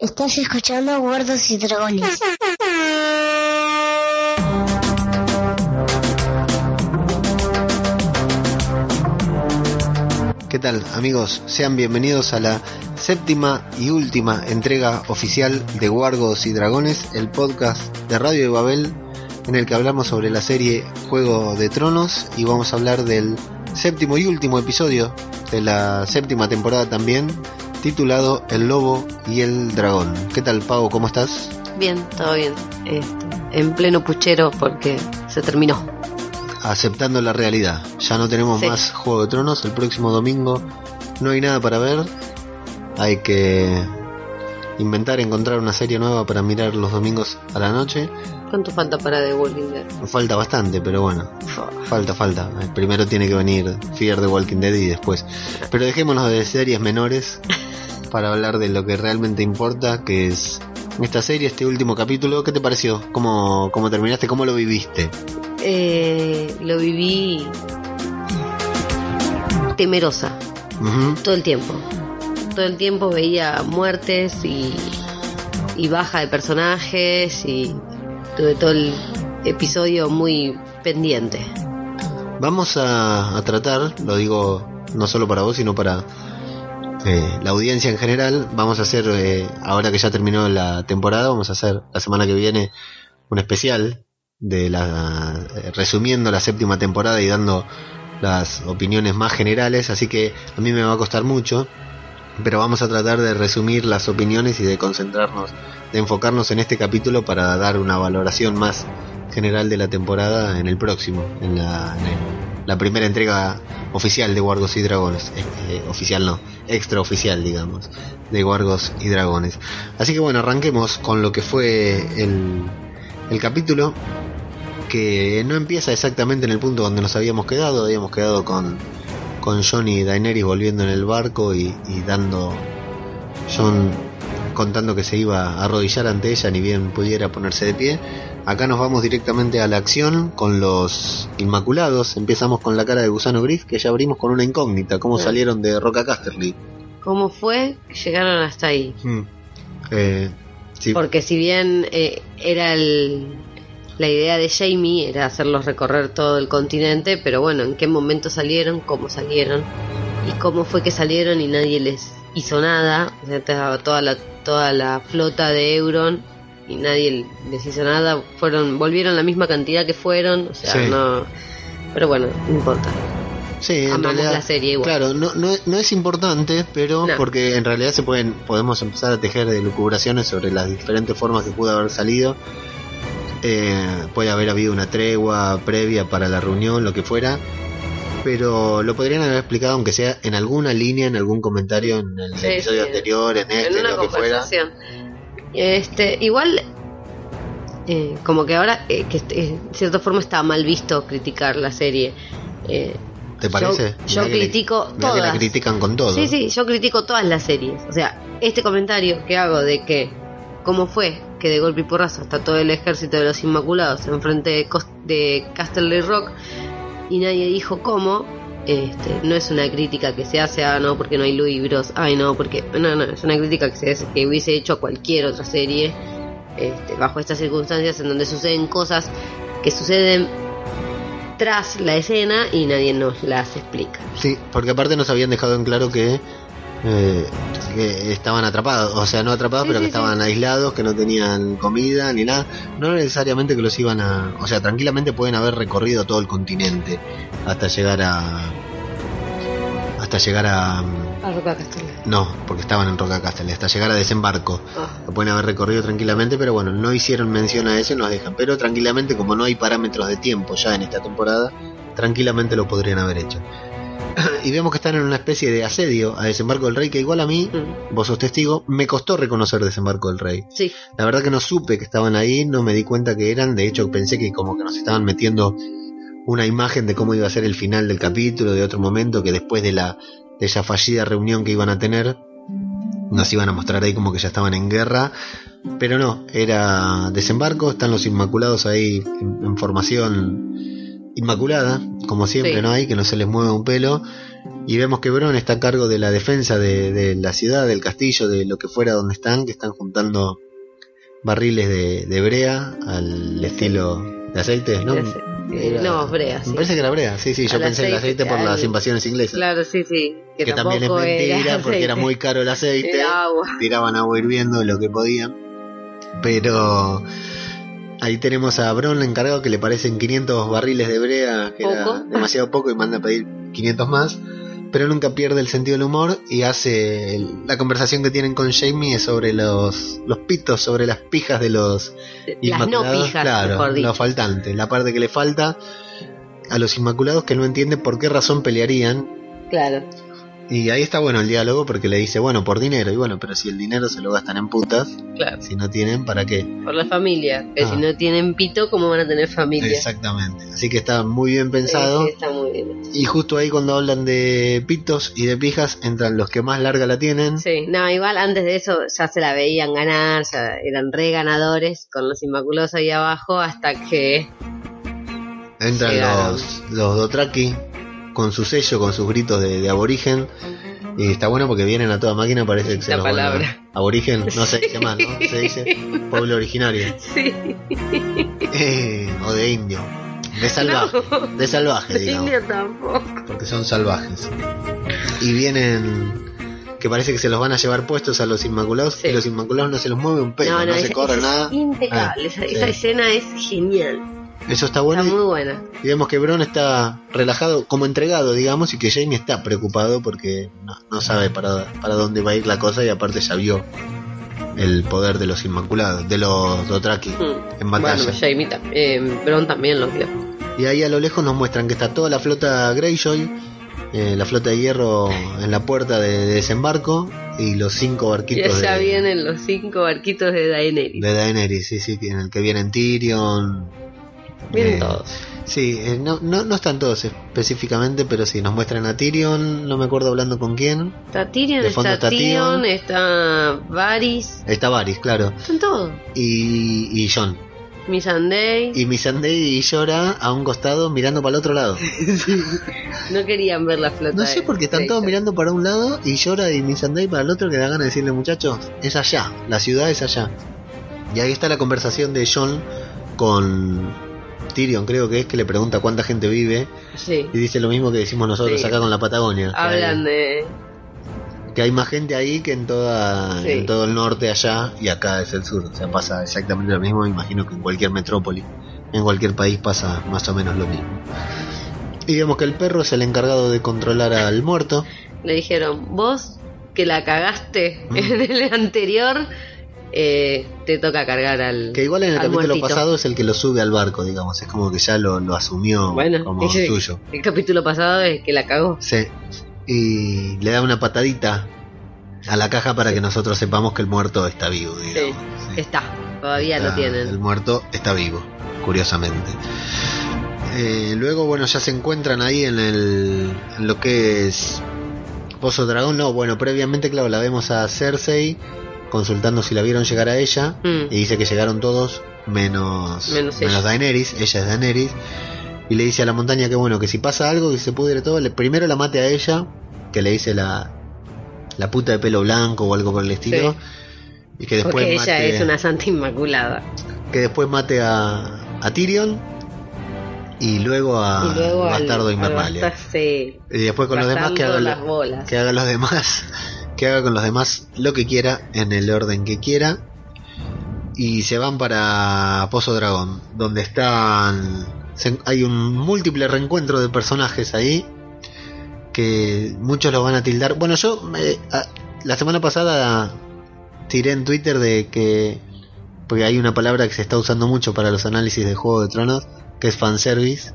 Estás escuchando Gordos y Dragones. ¿Qué tal amigos? Sean bienvenidos a la séptima y última entrega oficial de Guargos y Dragones, el podcast de Radio de Babel en el que hablamos sobre la serie Juego de Tronos y vamos a hablar del séptimo y último episodio de la séptima temporada también, titulado El Lobo y el Dragón. ¿Qué tal Pau? ¿Cómo estás? Bien, todo bien. Este, en pleno puchero porque se terminó. Aceptando la realidad. Ya no tenemos Sí. más Juego de Tronos. El próximo domingo no hay nada para ver. Hay que inventar, encontrar una serie nueva para mirar los domingos a la noche. ¿Cuánto falta para The Walking Dead? Falta bastante, pero bueno. Falta, falta. Primero tiene que venir Fear the Walking Dead y después. Pero dejémonos de series menores para hablar de lo que realmente importa, que es esta serie, este último capítulo. ¿Qué te pareció? ¿Cómo, cómo terminaste? ¿Cómo lo viviste? Eh, lo viví temerosa todo el tiempo. Todo el tiempo veía muertes y, y baja de personajes y tuve todo el episodio muy pendiente. Vamos a, tratar, lo digo no solo para vos, sino para eh, la audiencia en general. Vamos a hacer, eh, ahora que ya terminó la temporada, vamos a hacer la semana que viene un especial de la eh, resumiendo la séptima temporada y dando las opiniones más generales. Así que a mí me va a costar mucho, pero vamos a tratar de resumir las opiniones y de concentrarnos, de enfocarnos en este capítulo para dar una valoración más general de la temporada en el próximo, en la, primera entrega oficial de Wargos y Dragones. Eh, eh, oficial no, extraoficial, digamos, de Wargos y Dragones. Así que bueno, arranquemos con lo que fue el, el capítulo, que no empieza exactamente en el punto donde nos habíamos quedado, habíamos quedado con, con Jon y Daenerys volviendo en el barco y, y dando Jon contando que se iba a arrodillar ante ella ni bien pudiera ponerse de pie. Acá nos vamos directamente a la acción con los Inmaculados. Empezamos con la cara de Gusano Gris, que ya abrimos con una incógnita, cómo Sí. salieron de Roca Casterly. ¿Cómo fue que llegaron hasta ahí? Hmm. Eh, sí, Porque si bien eh, era el, la idea de Jamie, era hacerlos recorrer todo el continente, pero bueno, ¿en qué momento salieron? ¿Cómo salieron? ¿Y cómo fue que salieron y nadie les hizo nada? O sea, toda la, toda la flota de Euron y nadie les hizo nada. Fueron, volvieron la misma cantidad que fueron, o sea, Sí. no... Pero bueno, no importa. Sí, en realidad, la serie igual. Claro, no, no, no es importante, pero No. porque en realidad se pueden, podemos empezar a tejer de lucubraciones sobre las diferentes formas que pudo haber salido. Eh, puede haber habido una tregua previa para la reunión, lo que fuera. Pero lo podrían haber explicado, aunque sea en alguna línea, en algún comentario, en el Sí, episodio sí. anterior, en este, en una lo que fuera. Este, igual, eh, como que ahora, eh, que eh, de cierta forma está mal visto criticar la serie. Eh, ¿Te parece? Yo, le- critico mirá que la todas. critican con todo. Sí, sí, yo critico todas las series. O sea, este comentario que hago de que, ¿cómo fue que de golpe y porrazo hasta todo el ejército de los Inmaculados enfrente de, de Castle Rock y nadie dijo cómo? Este, no es una crítica que se hace, ah, no, porque no hay libros, ay, no, porque. No, no, es una crítica que, se hace- que hubiese hecho a cualquier otra serie este, bajo estas circunstancias en donde suceden cosas que suceden tras la escena y nadie nos las explica. Sí, porque aparte nos habían dejado en claro que, eh, que estaban atrapados, o sea, no atrapados, Sí, pero sí, que estaban aislados, que no tenían comida ni nada. No necesariamente que los iban a, o sea, tranquilamente pueden haber recorrido todo el continente hasta llegar a, hasta llegar a, A Roca Castle. no, porque estaban en Roca Castle, hasta llegar a desembarco. Ah. Lo pueden haber recorrido tranquilamente, pero bueno, no hicieron mención a eso y nos dejan. Pero tranquilamente, como no hay parámetros de tiempo ya en esta temporada, tranquilamente lo podrían haber hecho. y vemos que están en una especie de asedio a Desembarco del Rey, que igual a mí, Mm. vos sos testigo, me costó reconocer Desembarco del Rey. Sí, La verdad que no supe que estaban ahí, no me di cuenta que eran, de hecho pensé que como que nos estaban metiendo una imagen de cómo iba a ser el final del capítulo, de otro momento, que después de la de esa fallida reunión que iban a tener, nos iban a mostrar ahí como que ya estaban en guerra, pero no, era desembarco, están los Inmaculados ahí en, en formación inmaculada, como siempre, Sí. ¿no? Hay que no se les mueve un pelo, Y vemos que Bron está a cargo de la defensa de, de la ciudad, del castillo, de lo que fuera donde están, que están juntando barriles de, de brea al estilo de aceite, ¿no? Era- no, brea, sí. Me parece que era brea, sí, sí, yo Al pensé en el aceite, por las invasiones inglesas. Claro, sí, sí. Que, que también es mentira era porque era muy caro el aceite. Era agua. Tiraban agua hirviendo lo que podían. Pero ahí tenemos a Bron encargado que le parecen 500 barriles de brea, que era demasiado poco y manda a pedir 500 más. Pero nunca pierde el sentido del humor y hace el- la conversación que tienen con Jamie es sobre los, los pitos, sobre las pijas de los Las no pijas, claro, mejor dicho. lo faltante, la parte que le falta a los Inmaculados que no entiende por qué razón pelearían. Claro. Y ahí está bueno el diálogo porque le dice, bueno, por dinero. Y bueno, pero si el dinero se lo gastan en putas, Claro. si no tienen, ¿para qué? Por la familia. Que Ah. si no tienen pito, ¿cómo van a tener familia? Exactamente. Así que está muy bien pensado. Sí, está muy bien. Y justo ahí cuando hablan de pitos y de pijas, entran los que más larga la tienen. Sí, no, igual antes de eso ya se la veían ganar, ya eran re ganadores con los Inmaculados ahí abajo hasta que Entran Llegaron. los, los Dotraki con su sello, con sus gritos de, de aborigen. Y está bueno porque vienen a toda máquina, parece que se La los van a- palabra. Aborigen, no se dice más, ¿no? Se dice pueblo originario. sí, Eh, o de indio. De salvaje. No. De salvaje, digamos. Indio tampoco. Porque son salvajes. Y vienen. Que parece que se los van a llevar puestos a los Inmaculados. Sí. Y los Inmaculados no se los mueve un pelo, no, se esa- corre nada. Impecable, Ah, esa, sí. esa escena es genial. Eso está bueno. Está muy buena. Y vemos que Bron está relajado, como entregado, digamos, y que Jamie está preocupado porque no, no sabe para, para dónde va a ir la cosa y aparte ya vio el poder de los Inmaculados, de los Dothraki Mm. en batalla. Bueno, Jamie también. Eh, Bron también lo vio. Y ahí a lo lejos nos muestran que está toda la flota Greyjoy, eh, la flota de hierro en la puerta de, de desembarco y los cinco barquitos allá de, vienen los cinco barquitos de Daenerys. de Daenerys, sí, sí, en el que vienen Tyrion. Vienen eh, todos. Sí, eh, no, no, no están todos específicamente, pero sí, nos muestran a Tyrion, no me acuerdo hablando con quién. Está Tyrion, de fondo está está Tyrion, está Varys. Está Varys, claro. Están todos. Y, y John. Missandei. Y Missandei y Llora a un costado mirando para el otro lado. No querían ver la flota. No sé de por qué están todos mirando para un lado y Llora y Missandei para el otro que da ganas de decirle muchachos, es allá, la ciudad es allá. Y ahí está la conversación de John con Tyrion, creo que es que le pregunta cuánta gente vive Sí. y dice lo mismo que decimos nosotros Sí. acá con la Patagonia. que Hablan hay- de. que hay más gente ahí que en toda Sí. en todo el norte allá y acá es el sur o sea pasa exactamente lo mismo me imagino que en cualquier metrópoli en cualquier país pasa más o menos lo mismo y vemos que el perro es el encargado de controlar al muerto Le dijeron, vos que la cagaste Mm. en el anterior, eh, te toca cargar al. que igual en el capítulo muertito. pasado es el que lo sube al barco digamos es como que ya lo, lo asumió Bueno, como ese- suyo El capítulo pasado es que la cagó. sí y le da una patadita a la caja para que nosotros sepamos que el muerto está vivo digamos sí. Está, todavía lo tienen. El muerto está vivo, curiosamente. Eh, luego, bueno, ya se encuentran ahí en, el, en lo que es Pozo Dragón. No, bueno, previamente, claro, la vemos a Cersei consultando si la vieron llegar a ella. Mm. Y dice que llegaron todos menos, Menos ella. Daenerys. Ella es Daenerys. Y le dice a la montaña que, bueno, que si pasa algo, que se pudre todo, le, primero la mate a ella, que le dice la, la puta de pelo blanco o algo por el estilo. Sí. Y que después Porque ella es una santa inmaculada. que después mate a, a Tyrion y luego a y luego Bastardo al Invernalia. Y después con los demás que haga, las bolas. que haga los demás, que haga con los demás lo que quiera en el orden que quiera. Y se van para Pozo Dragón, donde están se- hay un múltiple reencuentro de personajes ahí que muchos lo van a tildar. Bueno, yo me- a- la semana pasada tiré en Twitter de que porque hay una palabra que se está usando mucho para los análisis de Juego de Tronos, que es fanservice.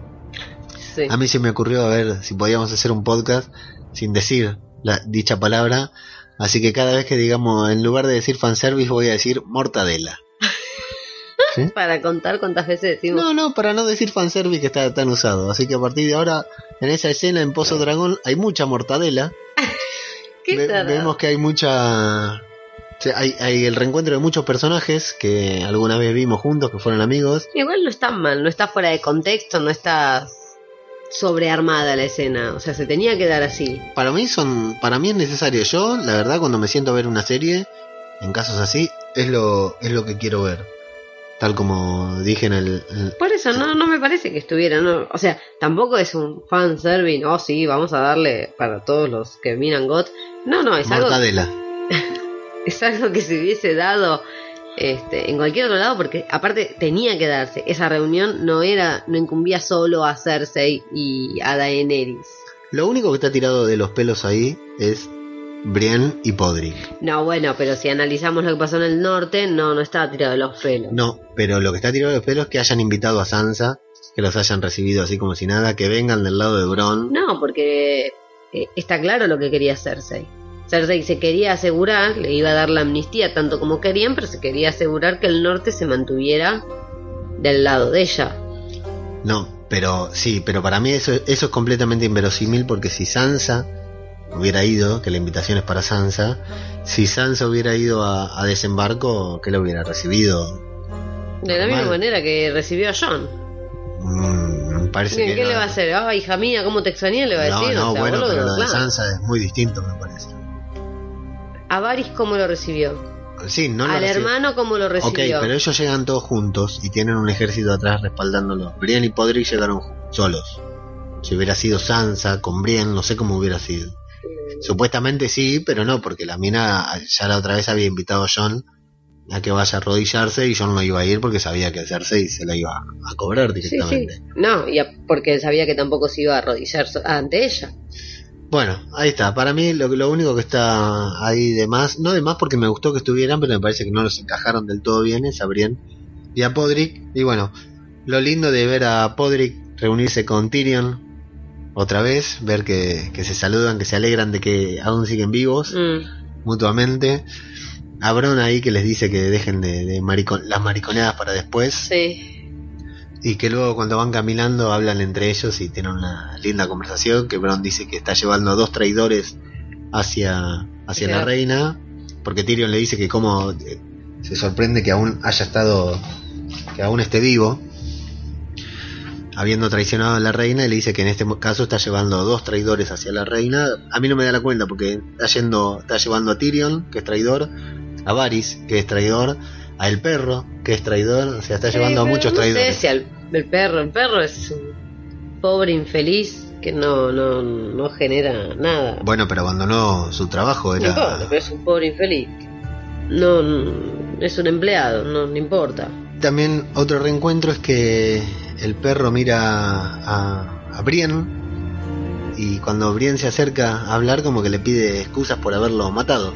Sí. A mí se me ocurrió a ver si podíamos hacer un podcast sin decir la, dicha palabra. Así que cada vez que digamos, en lugar de decir fanservice, voy a decir mortadela. Para contar cuántas veces decimos. No, no, para no decir fanservice que está tan usado. Así que a partir de ahora, en esa escena en Pozo Dragón, hay mucha mortadela. ¿Qué Ve- tarado? vemos que hay mucha. o sea, hay, hay el reencuentro de muchos personajes que alguna vez vimos juntos, que fueron amigos. Igual no está mal, no está fuera de contexto, no está sobrearmada la escena, o sea, se tenía que dar así. Para mí son, para mí es necesario. Yo, la verdad, cuando me siento a ver una serie, en casos así, es lo, es lo que quiero ver. Tal como dije en el, el- Por eso no, no me parece que estuviera, no, o sea, tampoco es un fan serving, oh sí, vamos a darle para todos los que miran GOT. No, no, es algo, mortadela. es algo que se hubiese dado este, en cualquier otro lado, porque aparte tenía que darse. Esa reunión no era, no incumbía solo a Cersei y a Daenerys. Lo único que está tirado de los pelos ahí es Brienne y Podrick. No, bueno, pero si analizamos lo que pasó en el norte, no, no estaba tirado de los pelos. No, pero lo que está tirado de los pelos es que hayan invitado a Sansa, que los hayan recibido así como si nada, que vengan del lado de Bron. No, porque eh, está claro lo que quería Cersei. Cersei se quería asegurar, le iba a dar la amnistía tanto como querían, pero se quería asegurar que el norte se mantuviera del lado de ella. No, pero sí, pero para mí eso, eso es completamente inverosímil porque si Sansa hubiera ido, que la invitación es para Sansa, si Sansa hubiera ido a, a desembarco, que lo hubiera recibido? De la misma manera que recibió a John. Mm, parece Bien, que ¿Qué no. le va a hacer? Ah, hija mía, ¿cómo te extrañé? Le va a No, decir. no, o sea, bueno, boludo, pero lo de claro. Sansa es muy distinto, me parece. A Varys, ¿cómo lo recibió? Sí, no lo Al hermano, ¿cómo lo Ok, recibió? pero ellos llegan todos juntos y tienen un ejército atrás respaldándolos. Brienne y Podrick llegaron solos. Si hubiera sido Sansa con Brienne, no sé cómo hubiera sido. Supuestamente sí, pero no, porque la mina ya la otra vez había invitado a John a que vaya a arrodillarse y John no iba a ir porque sabía que Cersei se la iba a cobrar Sí, sí. directamente. No, y a- porque sabía que tampoco se iba a arrodillar ante ella. Bueno, ahí está. Para mí lo, lo único que está ahí de más, no de más porque me gustó que estuvieran, pero me parece que no los encajaron del todo bien, es a Brienne y a Podrick. Y bueno, lo lindo de ver a Podrick reunirse con Tyrion otra vez, ver que, que se saludan, que se alegran de que aún siguen vivos Mm. mutuamente. A Bron ahí que les dice que dejen de, de las mariconeadas para después Sí. Y que luego cuando van caminando hablan entre ellos y tienen una linda conversación que Bron dice que está llevando a dos traidores hacia, hacia la reina porque Tyrion le dice que como eh, se sorprende que aún haya estado que aún esté vivo habiendo traicionado a la reina y le dice que en este caso está llevando dos traidores hacia la reina. A mí no me da la cuenta porque está yendo está llevando a Tyrion que es traidor a Varys que es traidor a el perro que es traidor o sea está llevando a muchos no sé traidores. si al- el perro, el perro es un pobre infeliz que no, no, no genera nada. Bueno, pero abandonó su trabajo, No era... importa, pero es un pobre infeliz. No, no- es un empleado, no, no importa. También otro reencuentro es que el perro mira a, a Brienne y cuando Brienne se acerca a hablar como que le pide excusas por haberlo matado.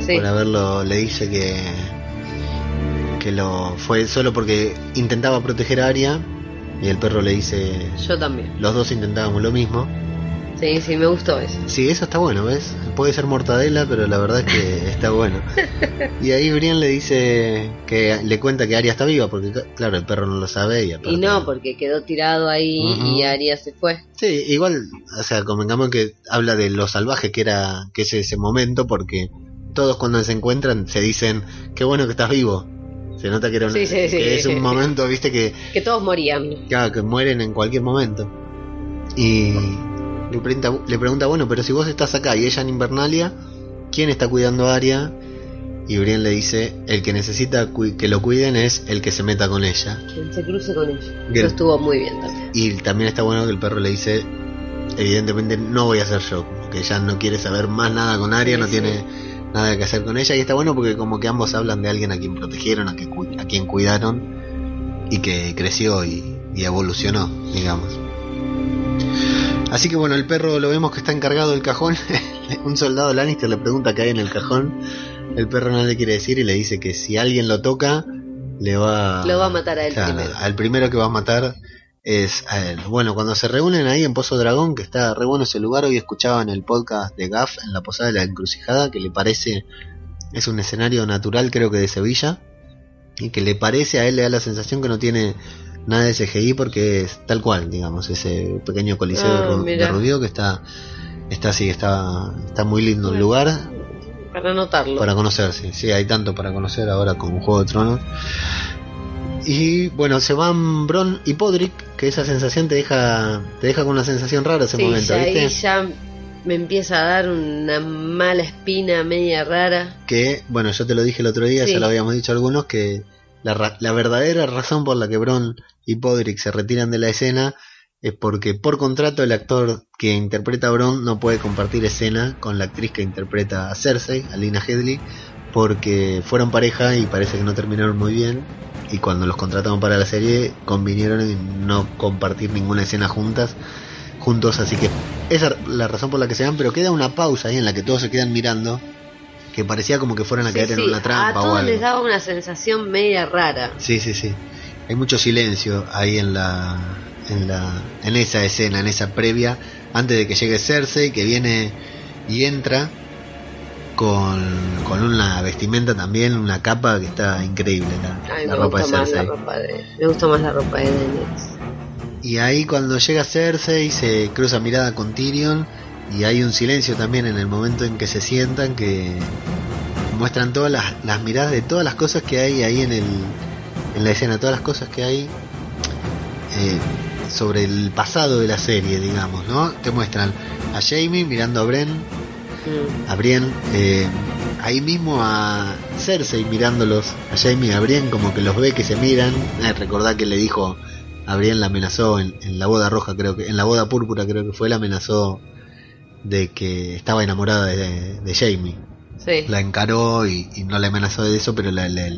Sí. Por haberlo, le dice que que lo fue solo porque intentaba proteger a Arya y el perro le dice Yo también. los dos intentábamos lo mismo. Sí, sí, me gustó eso. Sí, eso está bueno, ¿ves? Puede ser mortadela, pero la verdad es que está bueno. Y ahí Brienne le dice que le cuenta que Arya está viva, porque claro, el perro no lo sabe y aparte- Y no, porque quedó tirado ahí y Aria se fue. Sí, igual, o sea, convengamos que habla de lo salvaje que era que es ese momento, porque todos cuando se encuentran se dicen, qué bueno que estás vivo. Se nota que era un, Sí, sí, sí. que es un momento, viste, que, Que todos morían. claro, que mueren en cualquier momento. Y le pregunta, le pregunta, bueno, pero si vos estás acá y ella en Invernalia, ¿quién está cuidando a Arya? Y Brienne le dice, el que necesita que lo cuiden es el que se meta con ella. Quien se cruce con ella. Bien. Eso estuvo muy bien también. Y también está bueno que el perro le dice, evidentemente no voy a ser yo, que ya no quiere saber más nada con Arya, Sí, no tiene nada que hacer con ella. Y está bueno porque como que ambos hablan de alguien a quien protegieron, a, que a quien cuidaron y que creció y, y evolucionó, digamos. Así que bueno, el perro lo vemos que está encargado del cajón. Un soldado Lannister le pregunta qué hay en el cajón. El perro no le quiere decir y le dice que si alguien lo toca, le va, Lo va a matar a él Claro, primero. Al primero que va a matar es a él. Bueno, cuando se reúnen ahí en Pozo Dragón, que está re bueno ese lugar, hoy escuchaba en el podcast de Gaff, en la Posada de la Encrucijada, que le parece, es un escenario natural creo que de Sevilla, y que le parece a él, le da la sensación que no tiene nada de CGI porque es tal cual, digamos, ese pequeño coliseo Ah, de. Rubio que está, está así, está, está muy lindo el lugar, Para anotarlo. para conocer, sí, sí, hay tanto para conocer ahora con Juego de Tronos. Y bueno, se van Bron y Podrick, que esa sensación te deja te deja con una sensación rara ese Sí, momento, ya ya me empieza a dar una mala espina media rara. Que, bueno, yo te lo dije el otro día, Sí. ya lo habíamos dicho algunos, que la, la verdadera razón por la que Bron y Podrick se retiran de la escena es porque por contrato el actor que interpreta a Bron no puede compartir escena con la actriz que interpreta a Cersei, a Lina Headley, porque fueron pareja y parece que no terminaron muy bien. Y cuando los contrataron para la serie, convinieron en no compartir ninguna escena juntas, juntos. Así que esa es la razón por la que se van, pero queda una pausa ahí en la que todos se quedan mirando, que parecía como que fueran a Sí, caer en sí, una a trampa o todos algo. les daba una sensación media rara. Sí, sí, sí. Hay mucho silencio ahí en la, en la, en esa escena, en esa previa, antes de que llegue Cersei, que viene y entra con, con una vestimenta también, una capa que está increíble, la, Ay, la me ropa de Cersei. ropa de... Me gusta más la ropa de Daenerys. Y ahí cuando llega Cersei se cruza mirada con Tyrion y hay un silencio también en el momento en que se sientan que muestran todas las, las miradas de todas las cosas que hay ahí en el en la escena, todas las cosas que hay eh, sobre el pasado de la serie, digamos, ¿no? Te muestran a Jamie mirando a Bren. A Brienne, eh, ahí mismo a Cersei mirándolos, a Jamie y a Brienne como que los ve que se miran, eh, recordá que le dijo a Brienne la amenazó en, en la boda roja creo que, en la boda púrpura creo que fue, la amenazó de que estaba enamorada de, de Jamie, Sí. la encaró y, y no la amenazó de eso, pero la, la-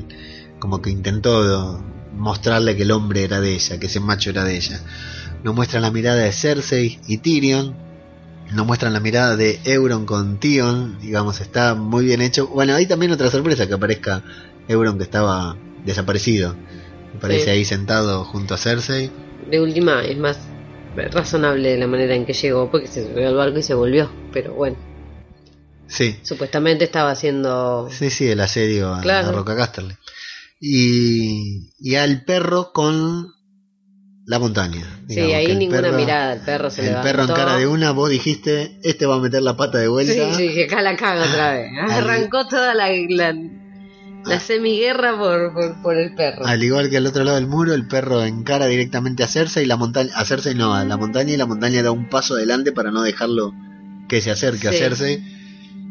como que intentó mostrarle que el hombre era de ella, que ese macho era de ella. Nos muestran la mirada de Cersei y Tyrion, nos muestran la mirada de Euron con Tion, digamos, está muy bien hecho. Bueno, hay también otra sorpresa que aparezca Euron que estaba desaparecido. Me parece Sí. ahí sentado junto a Cersei. De última es más razonable la manera en que llegó porque se subió al barco y se volvió. Pero bueno, Sí, supuestamente estaba haciendo... sí, sí, el asedio Claro. a Roca Casterly. Y, y al perro con la montaña. Sí, digamos, ahí ninguna perro- mirada, el perro se El perro en cara de una, vos dijiste, este va a meter la pata de Sí, vuelta. sí, que acá la caga otra vez. Arrancó toda la, la, la semiguerra por, por, por el perro. Al igual que al otro lado del muro, el perro encara directamente a Cersei y la montaña, a Cersei no, a la montaña y la montaña da un paso adelante para no dejarlo que se acerque a Sí. Cersei.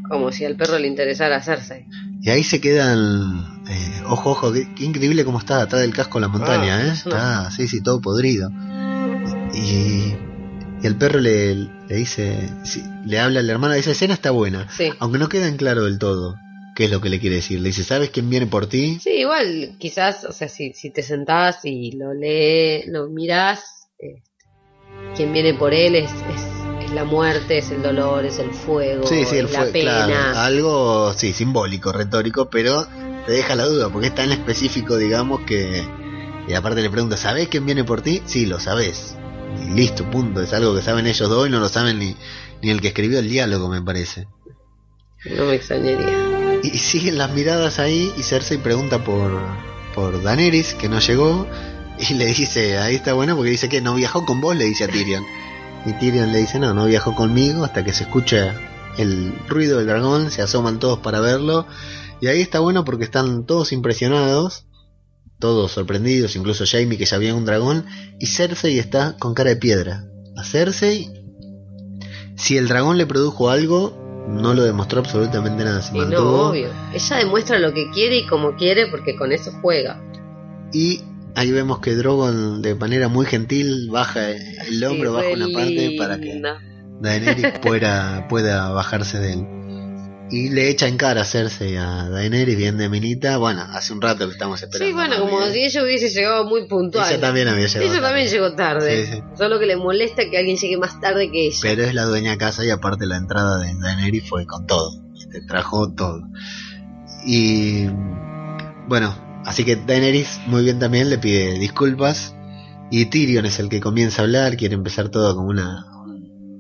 Como si al perro le interesara hacerse. Y ahí se quedan, eh, ojo, ojo, qué, qué increíble cómo está atrás del casco la montaña, Ah, ¿eh? Está, sí, sí, todo podrido. Y, y el perro le, le dice, sí, le habla a la hermana, esa escena está buena, Sí. aunque no queda en claro del todo qué es lo que le quiere decir. Le dice, ¿sabes quién viene por ti? Sí, igual, quizás, o sea, si, si te sentás y lo lees, lo mirás, este, quien viene por él es, es, es la muerte, es el dolor, es el fuego, Sí, sí, es él la pena. claro, algo, sí, simbólico, retórico, pero te deja la duda, porque es tan específico, digamos, que... Y aparte le pregunta, ¿sabés quién viene por ti? Sí, lo sabés. Y listo, punto. Es algo que saben ellos dos y no lo saben ni, ni el que escribió el diálogo, me parece. No me extrañaría. Y, y siguen las miradas ahí y Cersei pregunta por, por Daenerys, que no llegó, y le dice, ahí está bueno, porque dice que no viajó con vos, le dice a Tyrion. Y Tyrion le dice, no, no viajó conmigo hasta que se escucha el ruido del dragón, se asoman todos para verlo. Y ahí está bueno porque están todos impresionados, todos sorprendidos, incluso Jaime que ya había un dragón, y Cersei está con cara de piedra. A Cersei, si el dragón le produjo algo, no lo demostró absolutamente nada. Se Y no, obvio. Ella demuestra lo que quiere y como quiere porque con eso juega. Y ahí vemos que Drogon de manera muy gentil baja el hombro, Sí, baja una parte para que. Daenerys pueda, pueda bajarse de él. Y le echa en cara a Cersei a Daenerys bien de minita. Bueno, hace un rato que estamos esperando. Sí, bueno, como si ella hubiese llegado muy puntual. Ella también había llegado. Ella también llegó tarde. Sí, sí. Solo que le molesta que alguien llegue más tarde que ella. Pero es la dueña de casa y aparte la entrada de Daenerys fue con todo. Te trajo todo. Y bueno, así que Daenerys muy bien también le pide disculpas. Y Tyrion es el que comienza a hablar, quiere empezar todo como una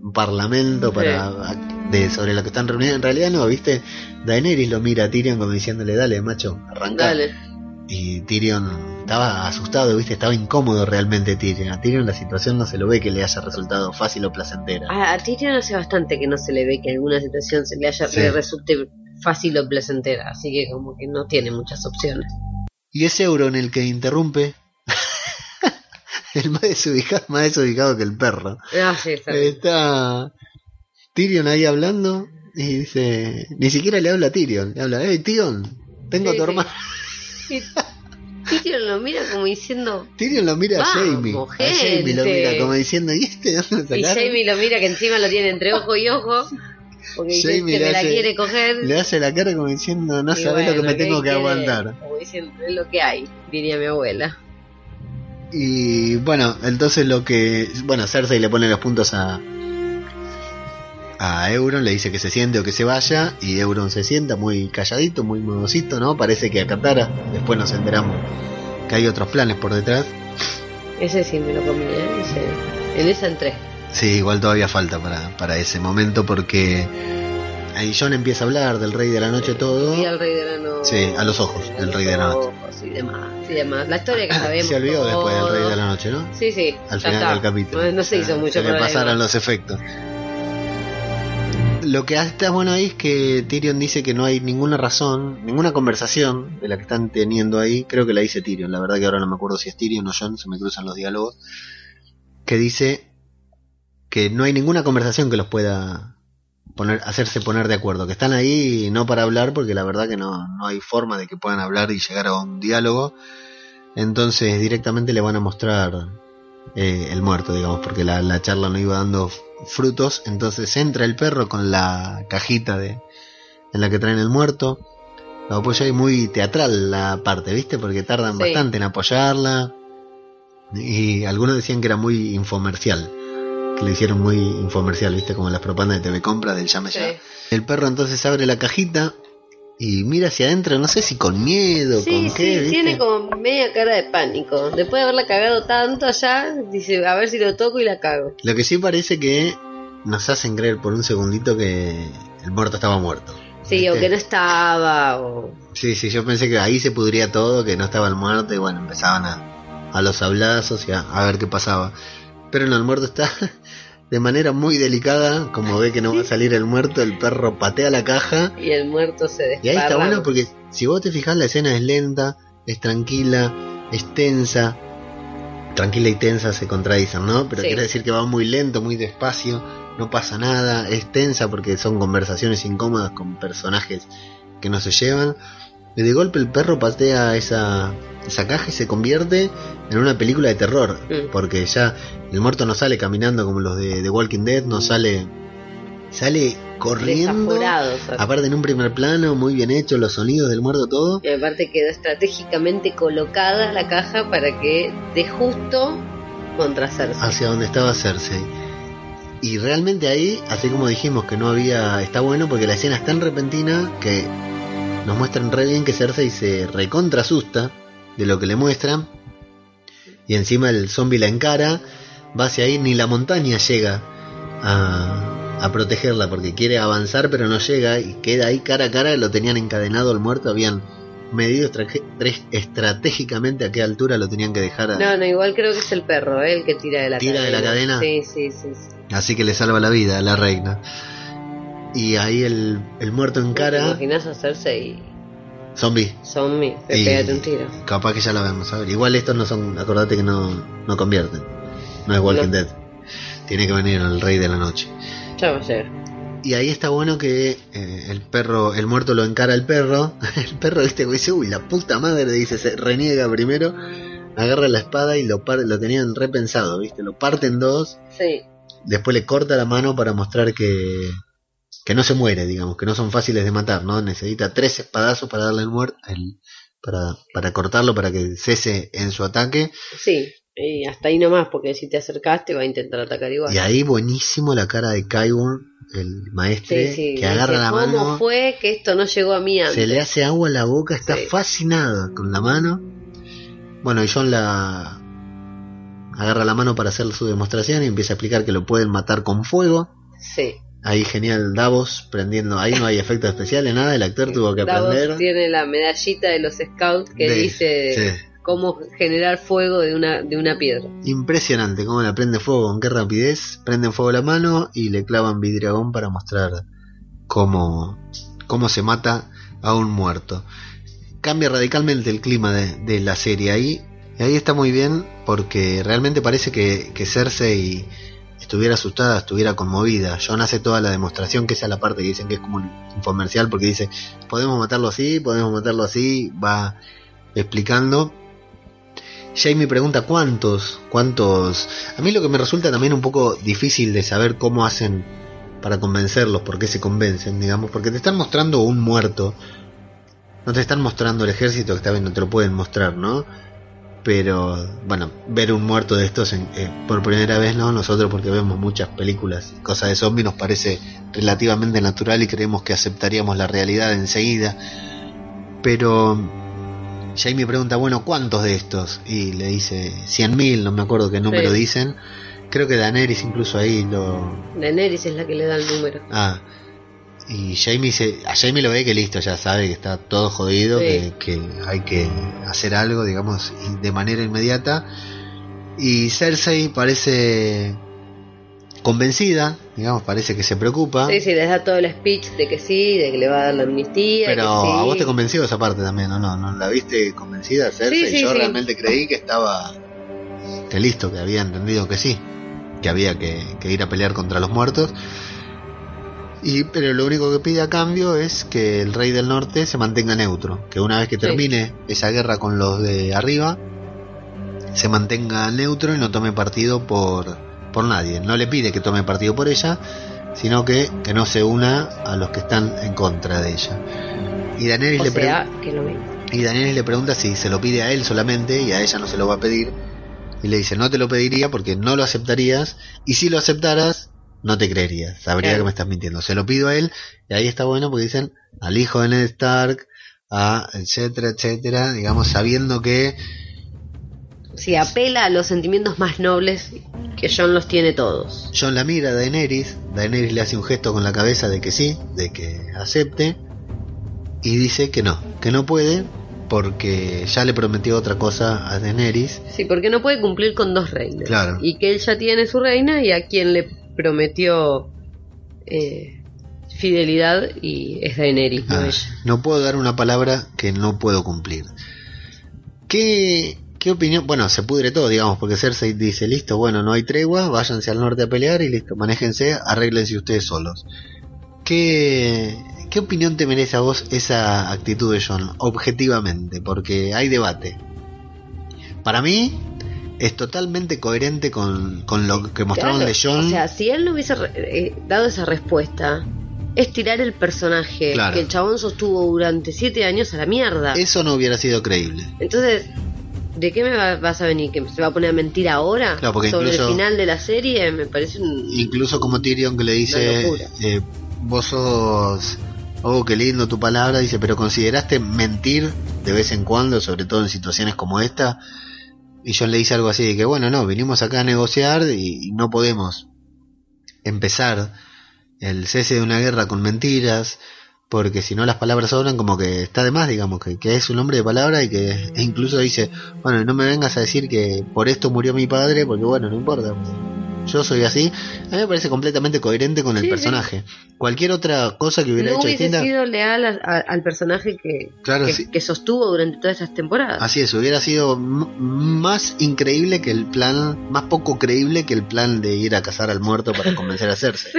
un parlamento para de sobre lo que están reunidos. En realidad no, viste, Daenerys lo mira a Tyrion como diciéndole, dale macho, arranca. Dale. Y Tyrion estaba asustado, viste, estaba incómodo realmente Tyrion. A Tyrion la situación no se lo ve que le haya resultado fácil o placentera. A, a Tyrion hace bastante que no se le ve que alguna situación se le haya Sí. le resulte fácil o placentera, así que como que no tiene muchas opciones. Y es Euron el que interrumpe el más desubicado, más desubicado que el perro. Ah, sí, está. Está Tyrion ahí hablando y dice, ni siquiera le habla a Tyrion, le habla, hey Tyrion, tengo a tu hermano. Tyrion lo mira como diciendo. Tyrion lo mira a Jamie, a Jamie lo gente. mira como diciendo, ¿y este de dónde Y sacaron?". Jamie lo mira que encima lo tiene entre ojo y ojo. Porque dice que le me la hace- quiere coger. Le hace la cara como diciendo, no sabes lo que me tengo que aguantar. Como diciendo, es lo que hay, diría mi abuela. Y bueno, entonces lo que. Bueno, Cersei le pone los puntos a. A Euron, le dice que se siente o que se vaya. Y Euron se sienta muy calladito, muy modosito, ¿no? Parece que acatara. Después nos enteramos que hay otros planes por detrás. Ese sí me lo comí, ¿eh? Ese- en esa entré. Sí, igual todavía falta para, para ese momento porque. Ahí John empieza a hablar del Rey de la Noche todo. Y al rey de la noche. Sí, a los ojos del Rey de la Noche. Y demás, y demás. La historia que sabemos. Se olvidó después del Rey de la Noche, ¿no? Sí, sí. al final está. del capítulo. No, no se hizo Ah, mucho Se le pasaron los efectos. Lo que está bueno ahí es que Tyrion dice que no hay ninguna razón, ninguna conversación de la que están teniendo ahí. Creo que la dice Tyrion, la verdad que ahora no me acuerdo si es Tyrion o John, se me cruzan los diálogos. Que dice que no hay ninguna conversación que los pueda poner, hacerse poner de acuerdo. Que están ahí no para hablar, porque la verdad que no, no hay forma de que puedan hablar y llegar a un diálogo. Entonces directamente le van a mostrar eh, el muerto, digamos, porque la, la charla no iba dando frutos. Entonces entra el perro con la cajita de en la que traen el muerto. Lo apoya ahí muy teatral la parte, ¿viste? Porque tardan Sí. bastante en apoyarla. Y algunos decían que era muy infomercial. Que lo hicieron muy infomercial, ¿viste? Como las propagandas de TV Compra del llame ya. El perro entonces abre la cajita y mira hacia adentro, no sé si con miedo, Sí, con sí, qué, ¿viste? tiene como media cara de pánico. Después de haberla cagado tanto allá, dice, a ver si lo toco y la cago. Lo que sí parece que nos hacen creer por un segundito que el muerto estaba muerto. Sí, o que no estaba, o... Sí, sí, yo pensé que ahí se pudría todo, que no estaba el muerto y bueno, empezaban a, a los hablazos y a, a ver qué pasaba. Pero no, el muerto está de manera muy delicada, como ve que no va a salir el muerto, el perro patea la caja Y el muerto se y ahí está bueno porque si vos te fijas la escena es lenta, es tranquila, es tensa. Tranquila y tensa se contradicen, ¿no? Pero Sí. quiere decir que va muy lento, muy despacio, no pasa nada, es tensa porque son conversaciones incómodas con personajes que no se llevan. Y de golpe el perro patea esa, esa caja y se convierte en una película de terror. Mm. Porque ya el muerto no sale caminando como los de The Walking Dead, no sale. Sale corriendo. Aparte en un primer plano, muy bien hecho, los sonidos del muerto, todo. Y aparte quedó estratégicamente colocada la caja para que de justo contra Cersei. hacia donde estaba Cersei. Y realmente ahí, así como dijimos que no había, está bueno porque la escena es tan repentina que nos muestran re bien que Cersei se recontra asusta de lo que le muestran. Y encima el zombie la encara, va hacia ahí, ni la montaña llega a, a protegerla porque quiere avanzar pero no llega y queda ahí cara a cara, lo tenían encadenado al muerto, habían medido estratégicamente a qué altura lo tenían que dejar a- No, no, igual creo que es el perro, ¿eh? el que tira de la ¿Tira cadena. de la cadena? Sí, sí, sí. sí. Así que le salva la vida a la reina. Y ahí el, el muerto en ¿Te imaginas a Cersei Zombie. zombie? Y- Pégate un tiro. Capaz que ya la vemos. a ver. Igual estos no son. Acordate que no, no convierten. No es Walking No. Dead. Tiene que venir el rey de la noche. Ya va a llegar. Y ahí está bueno que eh, el perro, el muerto lo encara al perro. El perro, este güey dice, uy, la puta madre, dice, se reniega primero. Agarra la espada y lo, par lo tenían repensado, ¿viste? Lo parte en dos. Sí. después le corta la mano para mostrar que, que no se muere, digamos, que no son fáciles de matar, ¿no? Necesita tres espadazos para darle el muerto, para, para cortarlo, para que cese en su ataque. Sí. Y hasta ahí nomás, porque si te acercaste va a intentar atacar igual. Y ahí buenísimo la cara de Kyburn, el Sí, sí. que agarra dice, la ¿Cómo mano, fue que esto no llegó a mí antes? se le hace agua a la boca, está Sí. fascinada con la mano. Bueno, y John la agarra la mano para hacer su demostración y empieza a explicar que lo pueden matar con fuego. Sí. Ahí genial Davos prendiendo, ahí no hay efectos especiales, nada, el actor tuvo que Davos aprender. tiene la medallita de los scouts que de- dice sí. cómo generar fuego de una, de una piedra. Impresionante cómo la prende fuego, con qué rapidez, prenden fuego la mano y le clavan vidriagón para mostrar cómo, cómo se mata a un muerto. Cambia radicalmente el clima de, de la serie ahí. Y ahí está muy bien porque realmente parece que, que Cersei estuviera asustada, estuviera conmovida. John hace toda la demostración, que esa es la parte que dicen que es como un infomercial, porque dice, podemos matarlo así, podemos matarlo así, va explicando. Jamie pregunta cuántos, cuántos... A mí lo que me resulta también un poco difícil de saber cómo hacen para convencerlos, por qué se convencen, digamos, porque te están mostrando un muerto, no te están mostrando el ejército que está bien, no te lo pueden mostrar, ¿no? Pero, bueno, ver un muerto de estos en, eh, por primera vez, ¿no? Nosotros porque vemos muchas películas, cosas de zombies, nos parece relativamente natural y creemos que aceptaríamos la realidad enseguida. Pero Jamie pregunta, bueno, ¿cuántos de estos? Y le dice 100.000, no me acuerdo qué número Sí. dicen. Creo que Daenerys incluso ahí lo... Daenerys es la que le da el número. Ah, y Jamie se, a Jamie lo ve que listo, ya sabe que está todo jodido, Sí. que, que hay que hacer algo, digamos, de manera inmediata. Y Cersei parece convencida, digamos, parece que se preocupa. Sí, sí, les da todo el speech de que sí, de que le va a dar la amnistía. Pero que sí. a vos te convenció esa parte también, ¿o no? ¿No la viste convencida, Cersei? Sí, sí, Yo realmente creí que estaba... Que listo, que había entendido que sí. Que había que, que ir a pelear contra los muertos. Y, pero lo único que pide a cambio es que el rey del norte se mantenga neutro. Que una vez que Sí. termine esa guerra con los de arriba, se mantenga neutro y no tome partido por, por nadie. No le pide que tome partido por ella, sino que, que no se una a los que están en contra de ella. Y Daenerys, O le, pre- sea, que lo ven. y Daenerys le pregunta si se lo pide a él solamente y a ella no se lo va a pedir. Y le dice, no te lo pediría porque no lo aceptarías. Y si lo aceptaras, no te creería. Sabría Claro. que me estás mintiendo. Se lo pido a él. Y ahí está bueno porque dicen al hijo de Ned Stark, a etcétera, etcétera. Digamos, sabiendo que Sí, apela a los sentimientos más nobles que John los tiene todos. John la mira a Daenerys. Daenerys le hace un gesto con la cabeza de que sí, de que acepte. Y dice que no, que no puede porque ya le prometió otra cosa a Daenerys. Sí, porque no puede cumplir con dos reinas. Claro. Y que él ya tiene su reina y a quien le prometió eh, fidelidad y es Daenerys, no Ah, ella. no puedo dar una palabra que no puedo cumplir. ¿Qué, ¿Qué opinión? Bueno, se pudre todo, digamos, porque Cersei dice, listo, bueno, no hay tregua, váyanse al norte a pelear y listo, manéjense, arréglense ustedes solos. ¿Qué, ¿Qué opinión te merece a vos esa actitud de John, objetivamente? Porque hay debate. Para mí es totalmente coherente con, con lo que mostraron Claro, de John. O sea, si él no hubiese re- eh, dado esa respuesta, es tirar el personaje Claro. que el chabón sostuvo durante siete años a la mierda. Eso no hubiera sido creíble. Entonces, ¿de qué me va- vas a venir? ¿Que se va a poner a mentir ahora? Claro, porque Sobre incluso- el final de la serie me parece un... Incluso como Tyrion que le dice, eh, vos sos, oh, qué lindo tu palabra, dice, pero consideraste mentir de vez en cuando, sobre todo en situaciones como esta. Y John le dice algo así de que, bueno, no, vinimos acá a negociar y, no podemos empezar el cese de una guerra con mentiras, porque si no las palabras sobran como que está de más, digamos, que, que es un hombre de palabra y que e incluso dice, bueno, no me vengas a decir que por esto murió mi padre, porque bueno, no importa. Yo soy así. A mí me parece completamente coherente con el Sí, sí. personaje. Cualquier otra cosa que hubiera no hecho hubiese distinta. sido leal a- a- al personaje que, Claro, que, sí. que sostuvo durante todas esas temporadas. Así es, hubiera sido más increíble que el plan, más poco creíble que el plan de ir a cazar al muerto para convencer a hacerse.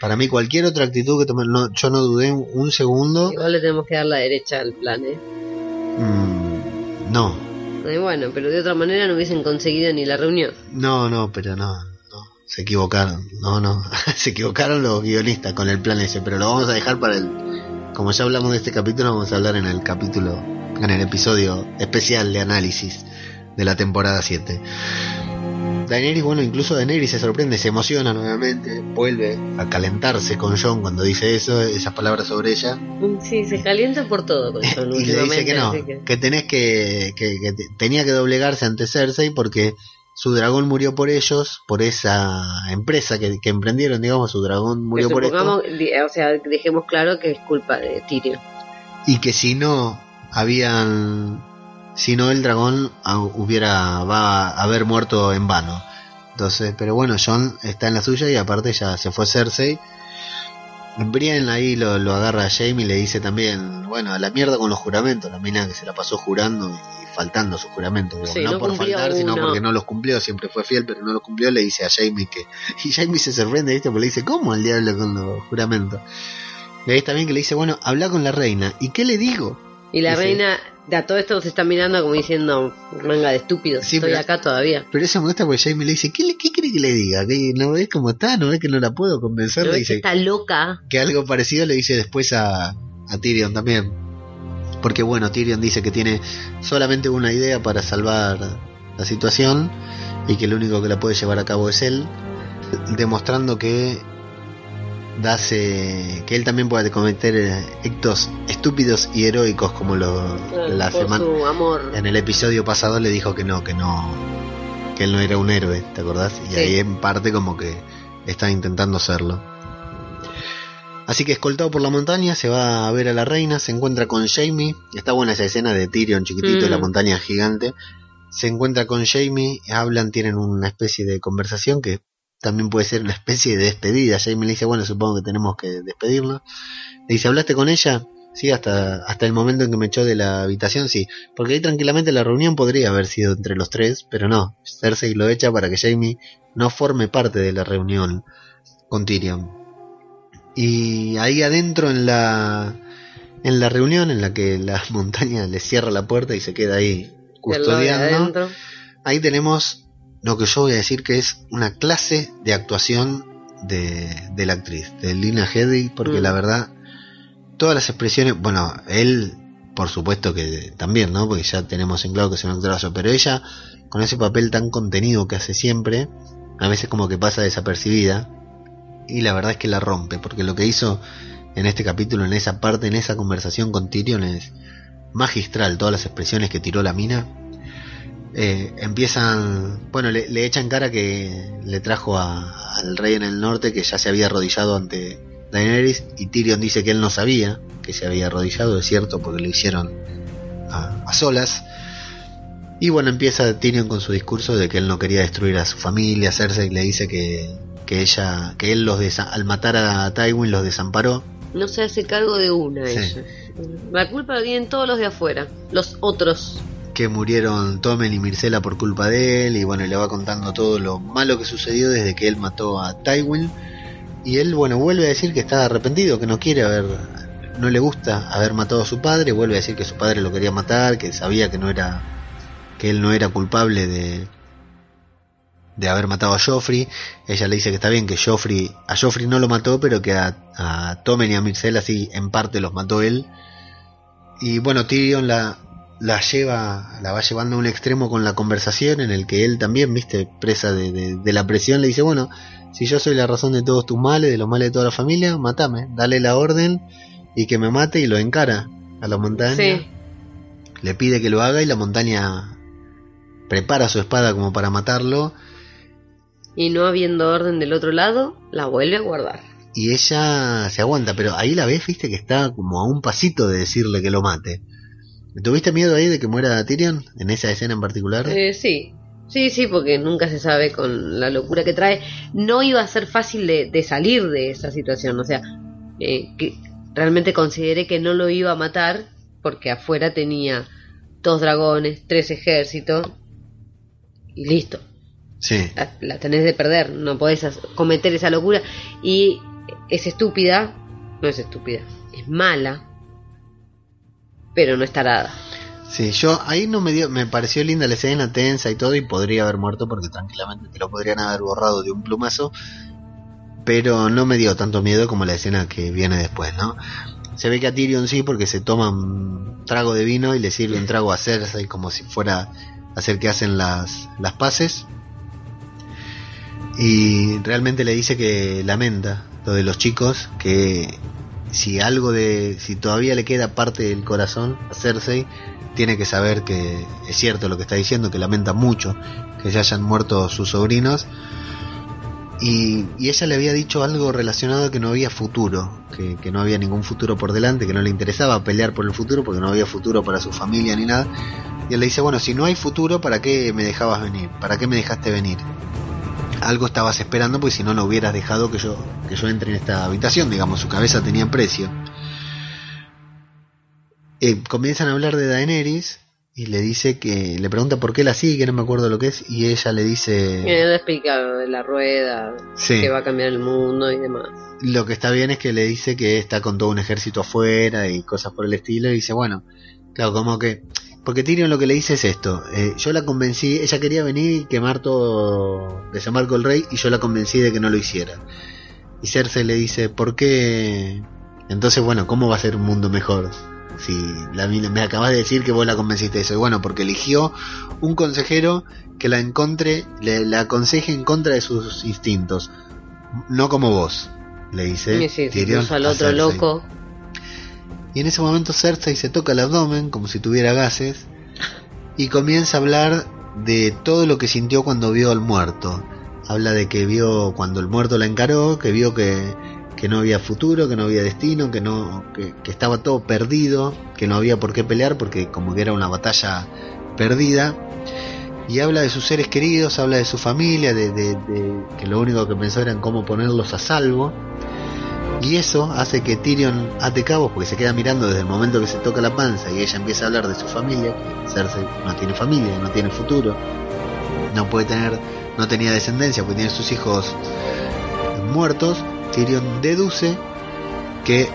Para mí cualquier otra actitud que tome, no, yo no dudé un, un segundo. Igual le tenemos que dar la derecha al plan, ¿eh? Mm, no, Eh, Bueno, pero de otra manera no hubiesen conseguido ni la reunión. no, no, pero no, se equivocaron, no, no, se equivocaron los guionistas con el plan ese, pero lo vamos a dejar para el, como ya hablamos de este capítulo, vamos a hablar en el capítulo, en el episodio especial de análisis de la temporada 7. Daenerys, bueno, incluso Daenerys se sorprende, se emociona nuevamente, vuelve a calentarse con John cuando dice eso, esas palabras sobre ella, Sí, se calienta por todo con Jon y le dice que no, que tenés que, que, que te- tenía que doblegarse ante Cersei porque su dragón murió por ellos, por esa empresa que, que emprendieron, digamos, su dragón murió por di- o sea, dejemos claro que es culpa de Tyrion. y que si no habían, si no el dragón ah, hubiera, va a haber muerto en vano. Entonces, pero bueno, John está en la suya y aparte ya se fue Cersei. Brian ahí lo, lo agarra a Jamie y le dice también, bueno, a la mierda con los juramentos, la mina que se la pasó jurando y faltando sus juramentos, digamos, Sí, no, no por faltar, sino porque no los cumplió, siempre fue fiel, pero no los cumplió, le dice a Jamie que... Y Jamie se sorprende, ¿viste? Porque le dice, ¿cómo el diablo con los juramentos? Y ahí está bien que le dice, bueno, habla con la reina. ¿Y qué le digo? Y la Dice- reina, de a todo esto se está mirando como diciendo, manga de estúpidos, Sí, estoy pero- acá todavía. Pero eso me gusta porque Jamie le dice, ¿qué, le, qué cree que le diga? ¿Que ¿No ves cómo está? ¿No ves que no la puedo convencer? ¿No Le que dice está loca? que algo parecido le dice después a, a Tyrion también. Porque bueno, Tyrion dice que tiene solamente una idea para salvar la situación y que el único que la puede llevar a cabo es él, demostrando que dase que él también puede cometer eh, actos estúpidos y heroicos como lo la semana en el episodio pasado le dijo que no, que no, que él no era un héroe, ¿te acordás? Y Sí. ahí en parte como que está intentando serlo. Así que escoltado por la montaña, se va a ver a la reina, se encuentra con Jamie, está buena esa escena de Tyrion chiquitito y la Mm. montaña gigante. Se encuentra con Jamie, hablan, tienen una especie de conversación que también puede ser una especie de despedida. Jamie le dice, bueno, supongo que tenemos que despedirnos. Le dice, ¿hablaste con ella? Sí, hasta, hasta el momento en que me echó de la habitación, sí. Porque ahí tranquilamente la reunión podría haber sido entre los tres, pero no. Cersei lo echa para que Jamie no forme parte de la reunión con Tyrion. Y ahí adentro en la, en la reunión en la que la montaña le cierra la puerta y se queda ahí custodiando, ahí tenemos lo que yo voy a decir que es una clase de actuación de, de la actriz, de Lina Headey, porque Mm. la verdad, todas las expresiones, bueno, él, por supuesto que también, ¿no? Porque ya tenemos en claro que es un actorazo, pero ella, con ese papel tan contenido que hace siempre, a veces como que pasa desapercibida, y la verdad es que la rompe, porque lo que hizo en este capítulo, en esa parte, en esa conversación con Tyrion es magistral, todas las expresiones que tiró la mina. Eh, empiezan, bueno, le, le echan cara que le trajo a- al rey en el norte que ya se había arrodillado ante Daenerys y Tyrion dice que él no sabía que se había arrodillado, es cierto, porque lo hicieron a, a solas. Y bueno, empieza Tyrion con su discurso de que él no quería destruir a su familia, Cersei le dice que, que ella, que él los desa- al matar a Tywin los desamparó. No se hace cargo de una Sí. ella. La culpa la tienen todos los de afuera, los otros. que murieron Tomen y Mircela por culpa de él y bueno, y le va contando todo lo malo que sucedió desde que él mató a Tywin y él bueno, vuelve a decir que está arrepentido, que no quiere haber no le gusta haber matado a su padre, vuelve a decir que su padre lo quería matar, que sabía que no era que él no era culpable de de haber matado a Joffrey. Ella le dice que está bien que Joffrey a Joffrey no lo mató, pero que a, a Tommen y a Myrcella sí en parte los mató él. Y bueno, Tyrion la, la lleva, la va llevando a un extremo con la conversación en el que él también, viste, presa de, de- de la presión, le dice, bueno, si yo soy la razón de todos tus males, de los males de toda la familia, matame, dale la orden y que me mate y lo encara a la montaña. Sí. Le pide que lo haga y la montaña prepara su espada como para matarlo Y no habiendo orden del otro lado, la vuelve a guardar. y ella se aguanta, pero ahí la ves, viste, que está como a un pasito de decirle que lo mate. ¿Tuviste miedo ahí de que muera Tyrion en esa escena en particular? Eh, sí, sí, sí, porque nunca se sabe con la locura que trae. No iba a ser fácil de, de salir de esa situación, o sea, eh, que realmente consideré que no lo iba a matar porque afuera tenía dos dragones, tres ejércitos y listo. Sí. La, la tenés de perder, no podés cometer esa locura. Y es estúpida, no es estúpida, es mala, pero no es tarada. Sí, yo ahí no me dio, me pareció linda la escena tensa y todo y podría haber muerto porque tranquilamente te lo podrían haber borrado de un plumazo, pero no me dio tanto miedo como la escena que viene después, ¿no? Se ve que a Tyrion sí porque se toma un trago de vino y le sirve un trago a Cersei como si fuera a hacer que hacen las, las paces y realmente le dice que lamenta lo de los chicos, que si algo de, si todavía le queda parte del corazón a Cersei, tiene que saber que es cierto lo que está diciendo, que lamenta mucho que se hayan muerto sus sobrinos. Y, y ella le había dicho algo relacionado a que no había futuro, que, que no había ningún futuro por delante, que no le interesaba pelear por el futuro porque no había futuro para su familia ni nada. Y él le dice, bueno, si no hay futuro, ¿para qué me dejabas venir? ¿Para qué me dejaste venir? Algo estabas esperando, porque si no, no hubieras dejado que yo, que yo entre en esta habitación, digamos, su cabeza tenía precio. Eh, comienzan a hablar de Daenerys y le dice que, le pregunta por qué la sigue, no me acuerdo lo que es, y ella le dice... Él explica de la rueda, Sí. que va a cambiar el mundo y demás. Lo que está bien es que le dice que está con todo un ejército afuera y cosas por el estilo. Y dice, bueno, claro, como que. Porque Tyrion lo que le dice es esto: eh, Yo la convencí, ella quería venir y quemar todo, desembarco el rey, y yo la convencí de que no lo hiciera. Y Cersei le dice, ¿por qué? Entonces, bueno, ¿cómo va a ser un mundo mejor? Si la me acabas de decir que vos la convenciste de eso. Y bueno, porque eligió un consejero que la encontre, le, la aconseje en contra de sus instintos. No como vos, le dice sí, Tyrion puso al otro loco. Y en ese momento Cersei se toca el abdomen como si tuviera gases y comienza a hablar de todo lo que sintió cuando vio al muerto. Habla de que vio cuando el muerto la encaró, que vio que, que no había futuro, que no había destino, que no que, estaba todo perdido, que no había por qué pelear porque como que era una batalla perdida. Y habla de sus seres queridos, habla de su familia, de, de- de que lo único que pensó era en cómo ponerlos a salvo. Y eso hace que Tyrion ate cabos porque se queda mirando desde el momento que se toca la panza y ella empieza a hablar de su familia. Cersei no tiene familia, no tiene futuro, no puede tener, no tenía descendencia porque tiene sus hijos muertos. Tyrion deduce que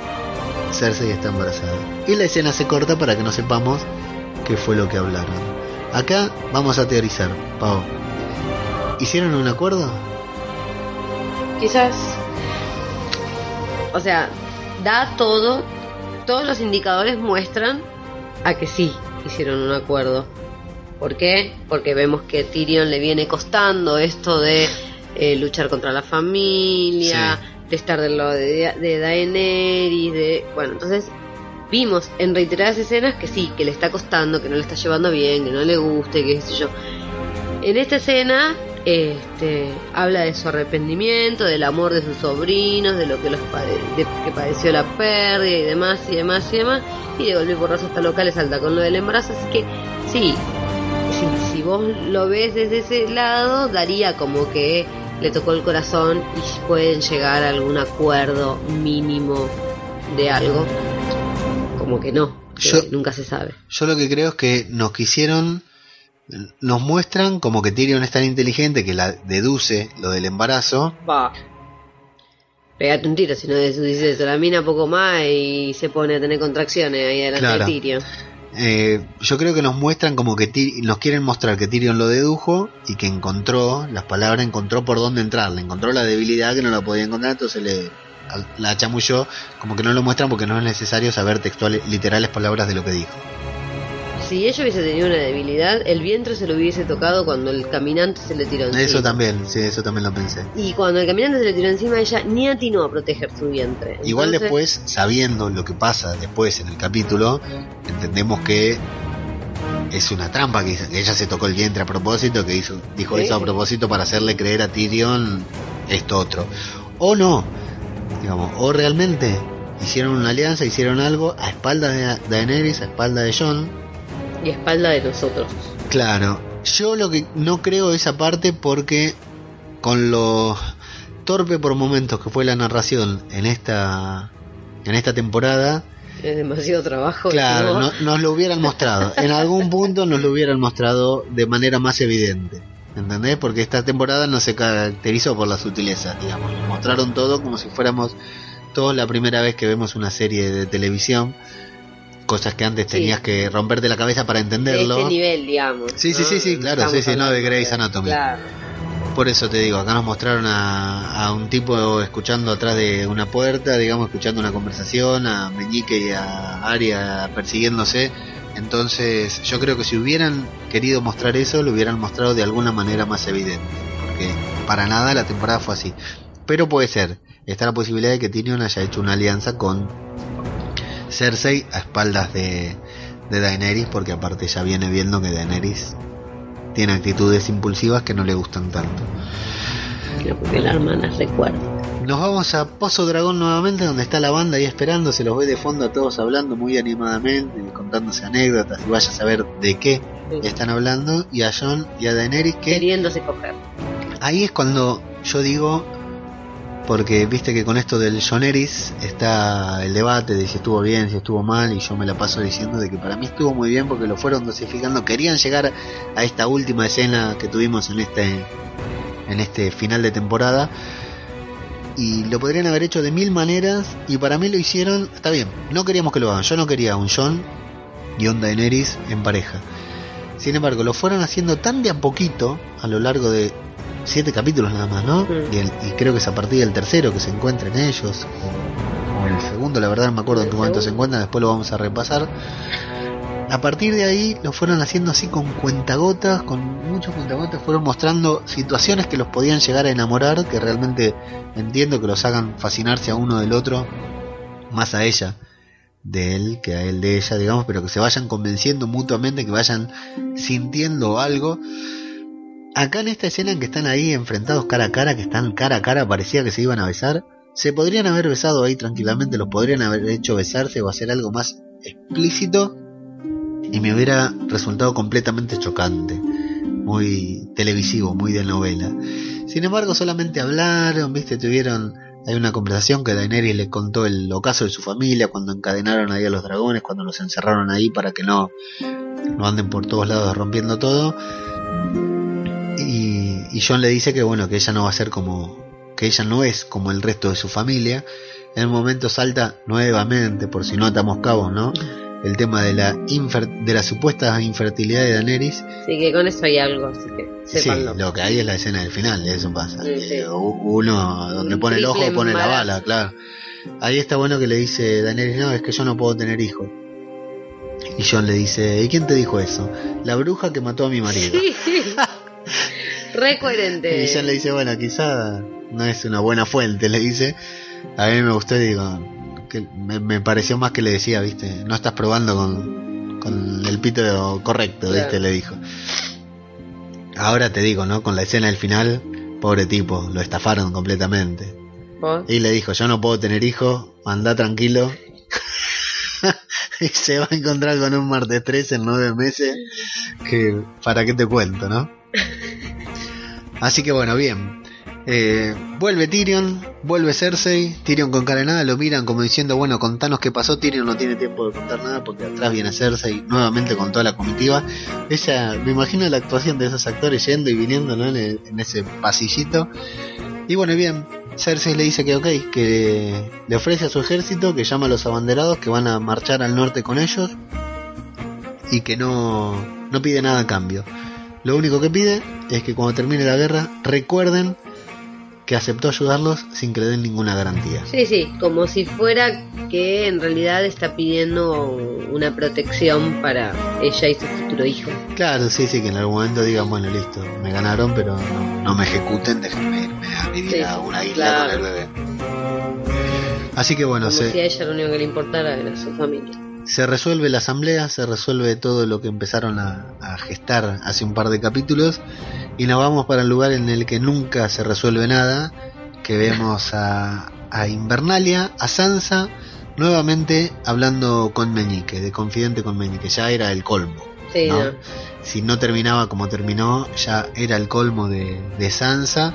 Cersei está embarazada. Y la escena se corta para que no sepamos qué fue lo que hablaron. Acá vamos a teorizar, Pau. ¿Hicieron un acuerdo? Quizás. O sea, da todo. Todos los indicadores muestran a que sí hicieron un acuerdo. ¿Por qué? Porque vemos que Tyrion le viene costando esto de eh, luchar contra la familia, de estar del lado de, de Daenerys, de... Bueno, entonces vimos en reiteradas escenas que sí, que le está costando, que no le está llevando bien, que no le guste, que qué sé yo. En esta escena este, habla de su arrepentimiento, del amor de sus sobrinos, de lo que los pade- de que padeció la pérdida y demás y demás y demás. Y de golpe por razo está loca, le salta con lo del embarazo. Así que sí, si, si vos lo ves desde ese lado, daría como que le tocó el corazón y pueden llegar a algún acuerdo mínimo de algo. Como que no, que Yo- nunca se sabe. Yo lo que creo es que nos quisieron, nos muestran como que Tyrion es tan inteligente que la deduce lo del embarazo. Va. Pégate un tiro, si no dice eso. La mina poco más y se pone a tener contracciones ahí delante Claro. de Tyrion. Eh, yo creo que nos muestran como que nos quieren mostrar que Tyrion lo dedujo y que encontró, las palabras encontró por dónde entrarle, encontró la debilidad que no la podía encontrar, entonces le la chamulló, como que no lo muestran porque no es necesario saber textuales, literales palabras de lo que dijo. Si ella hubiese tenido una debilidad, el vientre se lo hubiese tocado cuando el caminante se le tiró encima. Eso también, sí, eso también lo pensé. Y cuando el caminante se le tiró encima, ella ni atinó a proteger su vientre. Igual después, sabiendo lo que pasa después en el capítulo, entendemos que es una trampa, que ella se tocó el vientre a propósito, que hizo, dijo Sí. eso a propósito para hacerle creer a Tyrion esto otro. O no, digamos, o realmente hicieron una alianza, hicieron algo a espaldas de Daenerys, a espaldas de Jon. Y espalda de nosotros. Claro, yo lo que no creo esa parte porque con lo torpe por momentos que fue la narración en esta en esta temporada, Es demasiado trabajo. Claro, ¿no? no- nos lo hubieran mostrado. En algún punto nos lo hubieran mostrado de manera más evidente. ¿Entendés? Porque esta temporada no se caracterizó por la sutileza, digamos. Nos mostraron todo como si fuéramos todos la primera vez que vemos una serie de televisión. Cosas que antes Sí. tenías que romperte la cabeza para de entenderlo. este nivel, digamos. Sí, sí, ¿no? sí, sí, claro, Estamos sí, sí, no, de Grey's Anatomy. Claro. Por eso te digo, acá nos mostraron a, a un tipo escuchando atrás de una puerta, digamos, escuchando una conversación, a Meñique y a Aria persiguiéndose. Entonces, yo creo que si hubieran querido mostrar eso, lo hubieran mostrado de alguna manera más evidente. Porque para nada la temporada fue así. Pero puede ser, está la posibilidad de que Tyrion haya hecho una alianza con Cersei a espaldas de, de Daenerys, porque aparte ya viene viendo que Daenerys tiene actitudes impulsivas que no le gustan tanto. Creo que la hermana recuerda. Nos vamos a Pozo Dragón nuevamente, donde está la banda ahí esperando, se los ve de fondo a todos hablando muy animadamente, contándose anécdotas y vaya a saber de qué Sí. están hablando, y a Jon y a Daenerys que Queriéndose coger. ahí es cuando yo digo, porque viste que con esto del John Eris está el debate de si estuvo bien, si estuvo mal, y yo me la paso diciendo de que para mí estuvo muy bien porque lo fueron dosificando, querían llegar a esta última escena que tuvimos en este en este final de temporada y lo podrían haber hecho de mil maneras y para mí lo hicieron, está bien, no queríamos que lo hagan, yo no quería un John y un Daenerys en pareja. Sin embargo, lo fueron haciendo tan de a poquito a lo largo de siete capítulos nada más, ¿no? Y, el- y creo que es a partir del tercero que se encuentran ellos, o, o el segundo, la verdad no me acuerdo en qué momento se encuentran, después lo vamos a repasar. A partir de ahí lo fueron haciendo así con cuentagotas, con muchos cuentagotas, fueron mostrando situaciones que los podían llegar a enamorar, que realmente entiendo que los hagan fascinarse a uno del otro, más a ella de él que a él de ella, digamos, pero que se vayan convenciendo mutuamente, que vayan sintiendo algo. Acá en esta escena en que están ahí enfrentados cara a cara, que están cara a cara, parecía que se iban a besar, se podrían haber besado ahí tranquilamente, los podrían haber hecho besarse o hacer algo más explícito y me hubiera resultado completamente chocante, muy televisivo, muy de novela. Sin embargo, solamente hablaron, viste, tuvieron hay una conversación que Daenerys le contó el ocaso de su familia cuando encadenaron ahí a los dragones, cuando los encerraron ahí para que no, no anden por todos lados rompiendo todo. Y, John le dice que bueno, que ella no va a ser como, que ella no es como el resto de su familia. En el momento salta nuevamente, por si no atamos cabos, ¿no? El tema de la, infer- de la supuesta infertilidad de Daenerys Así que con eso hay algo, así que Sí, lo que hay es la escena del final, eso pasa. Sí, sí. Eh, Uno donde pone el ojo pone la bala, claro. Ahí está bueno que le dice Daenerys, no, es que yo no puedo tener hijos. Y John le dice, ¿y quién te dijo eso? La bruja que mató a mi marido. Sí. Re coherente. Y John le dice, bueno, quizá no es una buena fuente, le dice. A mí me gustó y digo, que me, me pareció más que le decía, viste, no estás probando con, con el pito correcto, Claro. viste, le dijo. Ahora te digo, ¿no? Con la escena del final, pobre tipo, lo estafaron completamente. ¿Vos? Y le dijo, yo no puedo tener hijos, anda tranquilo. y se va a encontrar con un martes 3 en nueve meses. Que, ¿para qué te cuento, no? Así que bueno, bien. Eh, vuelve Tyrion, vuelve Cersei, Tyrion con cara de nada, lo miran como diciendo, bueno, contanos qué pasó, Tyrion no tiene tiempo de contar nada porque atrás viene Cersei nuevamente con toda la comitiva. Ella, me imagino la actuación de esos actores yendo y viniendo ¿no? en, en ese pasillito. Y bueno, bien, Cersei le dice que ok, que le ofrece a su ejército, que llama a los abanderados, que van a marchar al norte con ellos y que no, no pide nada a cambio. Lo único que pide es que cuando termine la guerra recuerden que aceptó ayudarlos sin que le den ninguna garantía. Sí, sí, como si fuera que en realidad está pidiendo una protección para ella y su futuro hijo. Claro, sí, sí, que en algún momento digan, bueno, listo, me ganaron, pero no, no me ejecuten, déjenme irme a vivir Sí, a una isla claro. con el bebé. Así que bueno, Como se, si a ella lo único que le importara era su familia. Se resuelve la asamblea, se resuelve todo lo que empezaron a, a gestar hace un par de capítulos y nos vamos para el lugar en el que nunca se resuelve nada, que vemos a, a Invernalia, a Sansa, nuevamente hablando con Meñique, de confidente con Meñique, ya era el colmo. Sí, ¿no? no. Si no terminaba como terminó, ya era el colmo de, de Sansa.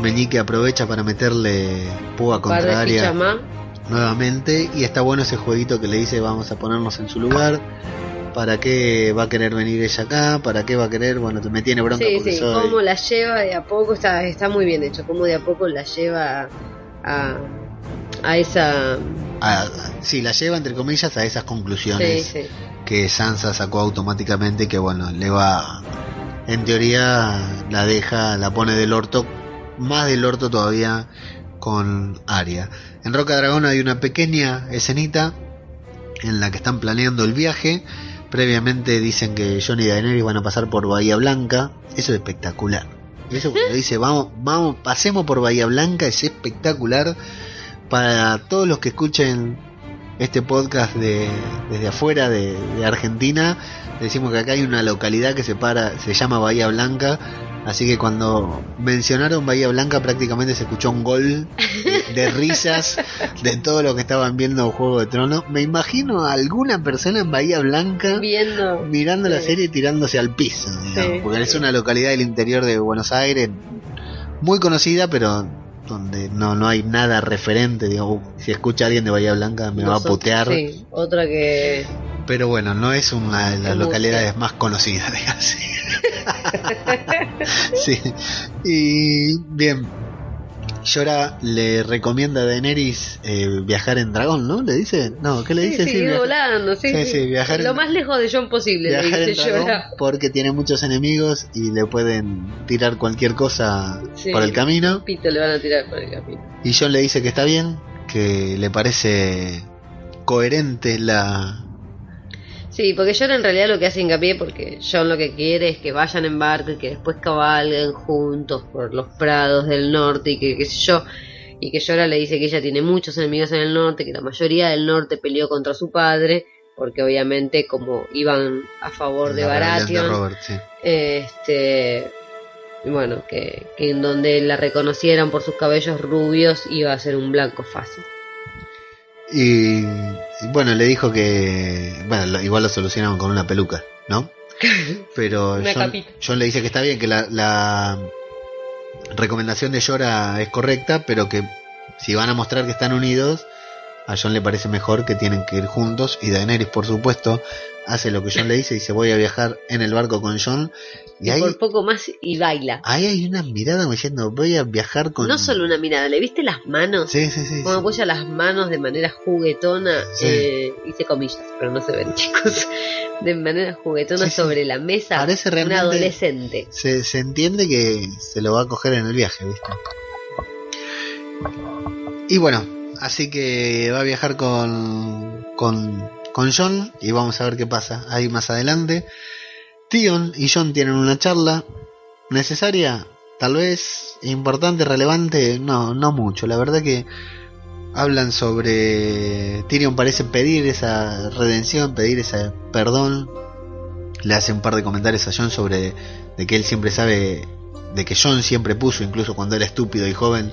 Meñique aprovecha para meterle púa par nuevamente. Y está bueno ese jueguito que le dice vamos a ponernos en su lugar. Para qué va a querer venir ella acá para qué va a querer bueno me tiene bronca Sí, sí, soy cómo la lleva de a poco, está, está muy bien hecho, cómo de a poco la lleva a, a esa... a- sí la lleva entre comillas a esas conclusiones sí. que Sansa sacó automáticamente que bueno le va en teoría la deja la pone del orto más del orto todavía con Arya en Roca Dragón hay una pequeña escenita en la que están planeando el viaje. Previamente dicen que Johnny y Daenerys van a pasar por Bahía Blanca. Eso es espectacular. Eso cuando dice vamos vamos pasemos por Bahía Blanca es espectacular. Para todos los que escuchen este podcast de, desde afuera de, de Argentina. Decimos que acá hay una localidad que se para, se llama Bahía Blanca. Así que cuando mencionaron Bahía Blanca prácticamente se escuchó un gol de, risas de todo lo que estaban viendo Juego de Tronos. Me imagino a alguna persona en Bahía Blanca Viendo... mirando la serie y tirándose al piso, digamos, Sí, porque sí. es una localidad del interior de Buenos Aires, muy conocida, pero donde no, no hay nada referente. Digo, "Uh, si escucha a alguien de Bahía Blanca me va a putear. Sí, otra que. Pero bueno, no es una de las localidades más conocidas, digamos. sí. Y bien. Yora le recomienda a Daenerys eh, viajar en dragón, ¿no? ¿Le dice? No, ¿qué le dice? sí, Sí, viaja- volando, sí, Sí, viajar en- Lo más lejos de John posible, le viajar en dice dragón Llora. porque tiene muchos enemigos y le pueden tirar cualquier cosa por el camino. Pito le van a tirar por el camino. Y John le dice que está bien, que le parece coherente la... Sí, porque John en realidad lo que hace hincapié, porque John lo que quiere es que vayan en barco y que después cabalguen juntos por los prados del norte y que qué sé yo. Y que Llora le dice que ella tiene muchos enemigos en el norte, que la mayoría del norte peleó contra su padre, porque obviamente como iban a favor de Baratheon, de Robert, sí. este bueno, que, que en donde la reconocieran por sus cabellos rubios iba a ser un blanco fácil. Y, y bueno, le dijo que, bueno, lo- igual lo solucionaron con una peluca, ¿no? Pero John. John le dice que está bien, que la, la recomendación de Llora es correcta, pero que si van a mostrar que están unidos, a John le parece mejor que tienen que ir juntos. Y Daenerys, por supuesto, hace lo que John le dice, dice voy a viajar en el barco con John. Y Y ahí, por poco más y baila. ahí hay una mirada como diciendo voy a viajar con... No solo una mirada, ¿le viste las manos? Sí, sí, sí. Como sí. apoya las manos de manera juguetona, Sí. eh, hice comillas, pero no se ven chicos, de manera juguetona Sí, sobre la mesa, Parece un realmente- adolescente. se, se entiende que se lo va a coger en el viaje, ¿viste? Y bueno, así que va a viajar con, con, con John y vamos a ver qué pasa ahí más adelante. Tion y John tienen una charla necesaria, tal vez importante, relevante, no, no mucho. La verdad que hablan sobre Tyrion parece pedir esa redención, pedir ese perdón. Le hace un par de comentarios a John sobre de que él siempre sabe, de que John siempre puso, incluso cuando era estúpido y joven,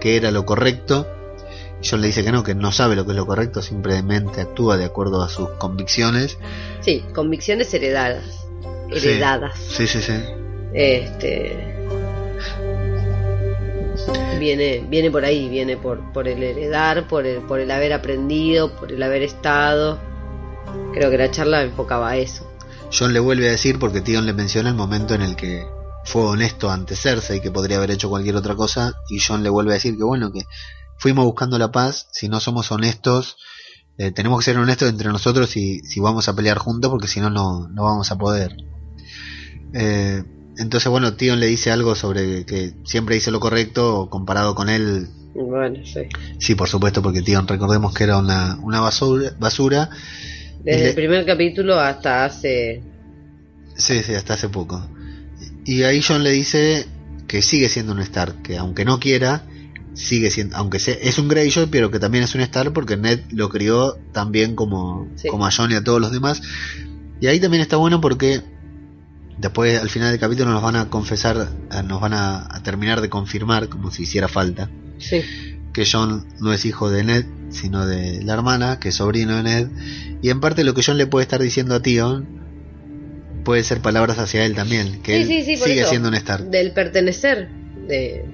que era lo correcto. John le dice que no, que no sabe lo que es lo correcto, simplemente actúa de acuerdo a sus convicciones. Sí, convicciones heredadas. Sí. Heredadas. Sí, sí, sí. Este. Viene, viene por ahí, viene por, por el heredar, por el, por el haber aprendido, por el haber estado. Creo que la charla enfocaba a eso. John le vuelve a decir, porque Tion le menciona el momento en el que fue honesto ante Cersei, que podría haber hecho cualquier otra cosa, y John le vuelve a decir que bueno, que fuimos buscando la paz, si no somos honestos, eh, tenemos que ser honestos entre nosotros y si vamos a pelear juntos, porque si no, no no vamos a poder. Eh, entonces, bueno, Tion le dice algo sobre que siempre hizo lo correcto, comparado con él, Bueno, sí. sí, por supuesto, porque Tion, recordemos que era una, una basura, basura Desde Le- el primer capítulo hasta hace. Sí, sí, hasta hace poco. Y ahí John le dice que sigue siendo un Stark, que aunque no quiera, sigue siendo, aunque sea, es un Greyjoy, pero que también es un Stark porque Ned lo crió tan bien como, Sí. como a John y a todos los demás. Y ahí también está bueno porque después al final del capítulo nos van a confesar, eh, nos van a, a terminar de confirmar, como si hiciera falta, Sí. que John no es hijo de Ned, sino de la hermana, que es sobrino de Ned. Y en parte lo que John le puede estar diciendo a Tion puede ser palabras hacia él también, que Sí, él sigue siendo un Stark. Del pertenecer. De.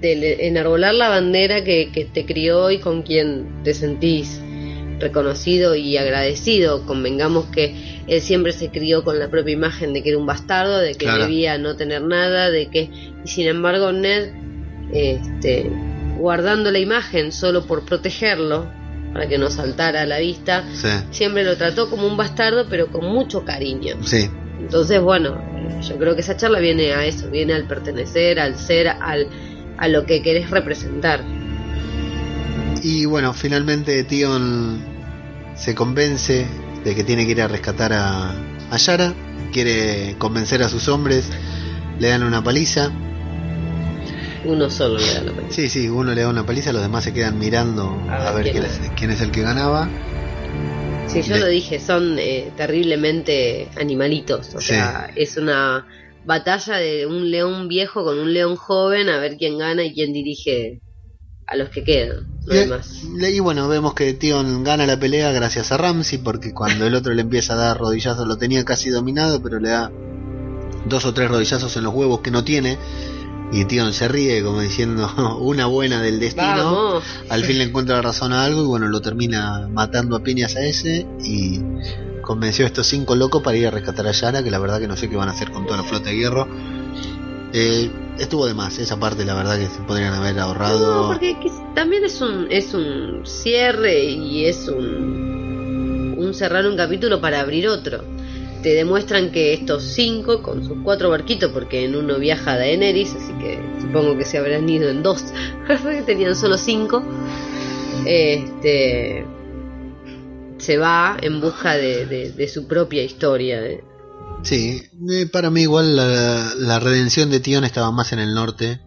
Del enarbolar la bandera que, que te crió y con quien te sentís reconocido y agradecido. Convengamos que él siempre se crió con la propia imagen de que era un bastardo, de que Claro. debía no tener nada, de que. Y sin embargo, Ned, este, guardando la imagen solo por protegerlo, para que no saltara a la vista, Sí, siempre lo trató como un bastardo, pero con mucho cariño. sí, Entonces, bueno, yo creo que esa charla viene a eso, viene al pertenecer, al ser, al, a lo que querés representar. Y bueno, finalmente Tion se convence de que tiene que ir a rescatar a, a Yara, quiere convencer a sus hombres, le dan una paliza. Uno solo le da la pena. Sí, sí, uno le da una paliza, los demás se quedan mirando a, A ver ver quién quién es, quién es el que ganaba. Sí, yo Le- lo dije, son eh, terriblemente animalitos. O Sí. sea, es una batalla de un león viejo con un león joven a ver quién gana y quién dirige a los que quedan. No Y, más. y bueno, vemos que Tion gana la pelea gracias a Ramsey, porque cuando el otro le empieza a dar rodillazos lo tenía casi dominado, pero le da dos o tres rodillazos en los huevos que no tiene. Y Tion se ríe como diciendo una buena del destino. Vamos. Al fin le encuentra razón a algo y bueno, lo termina matando a piñas a ese y convenció a estos cinco locos para ir a rescatar a Yara, que la verdad que no sé qué van a hacer con toda la flota de hierro. Eh, estuvo de más, esa parte la verdad que se podrían haber ahorrado. No, porque que- también es un, es un cierre y es un, un cerrar un capítulo para abrir otro. Te demuestran que estos cinco, con sus cuatro barquitos, porque en uno viaja Daenerys, así que supongo que se habrán ido en dos, tenían solo cinco, este se va en busca de, de- de su propia historia. eh. Sí, eh, para mí igual la, la redención de Tion estaba más en el norte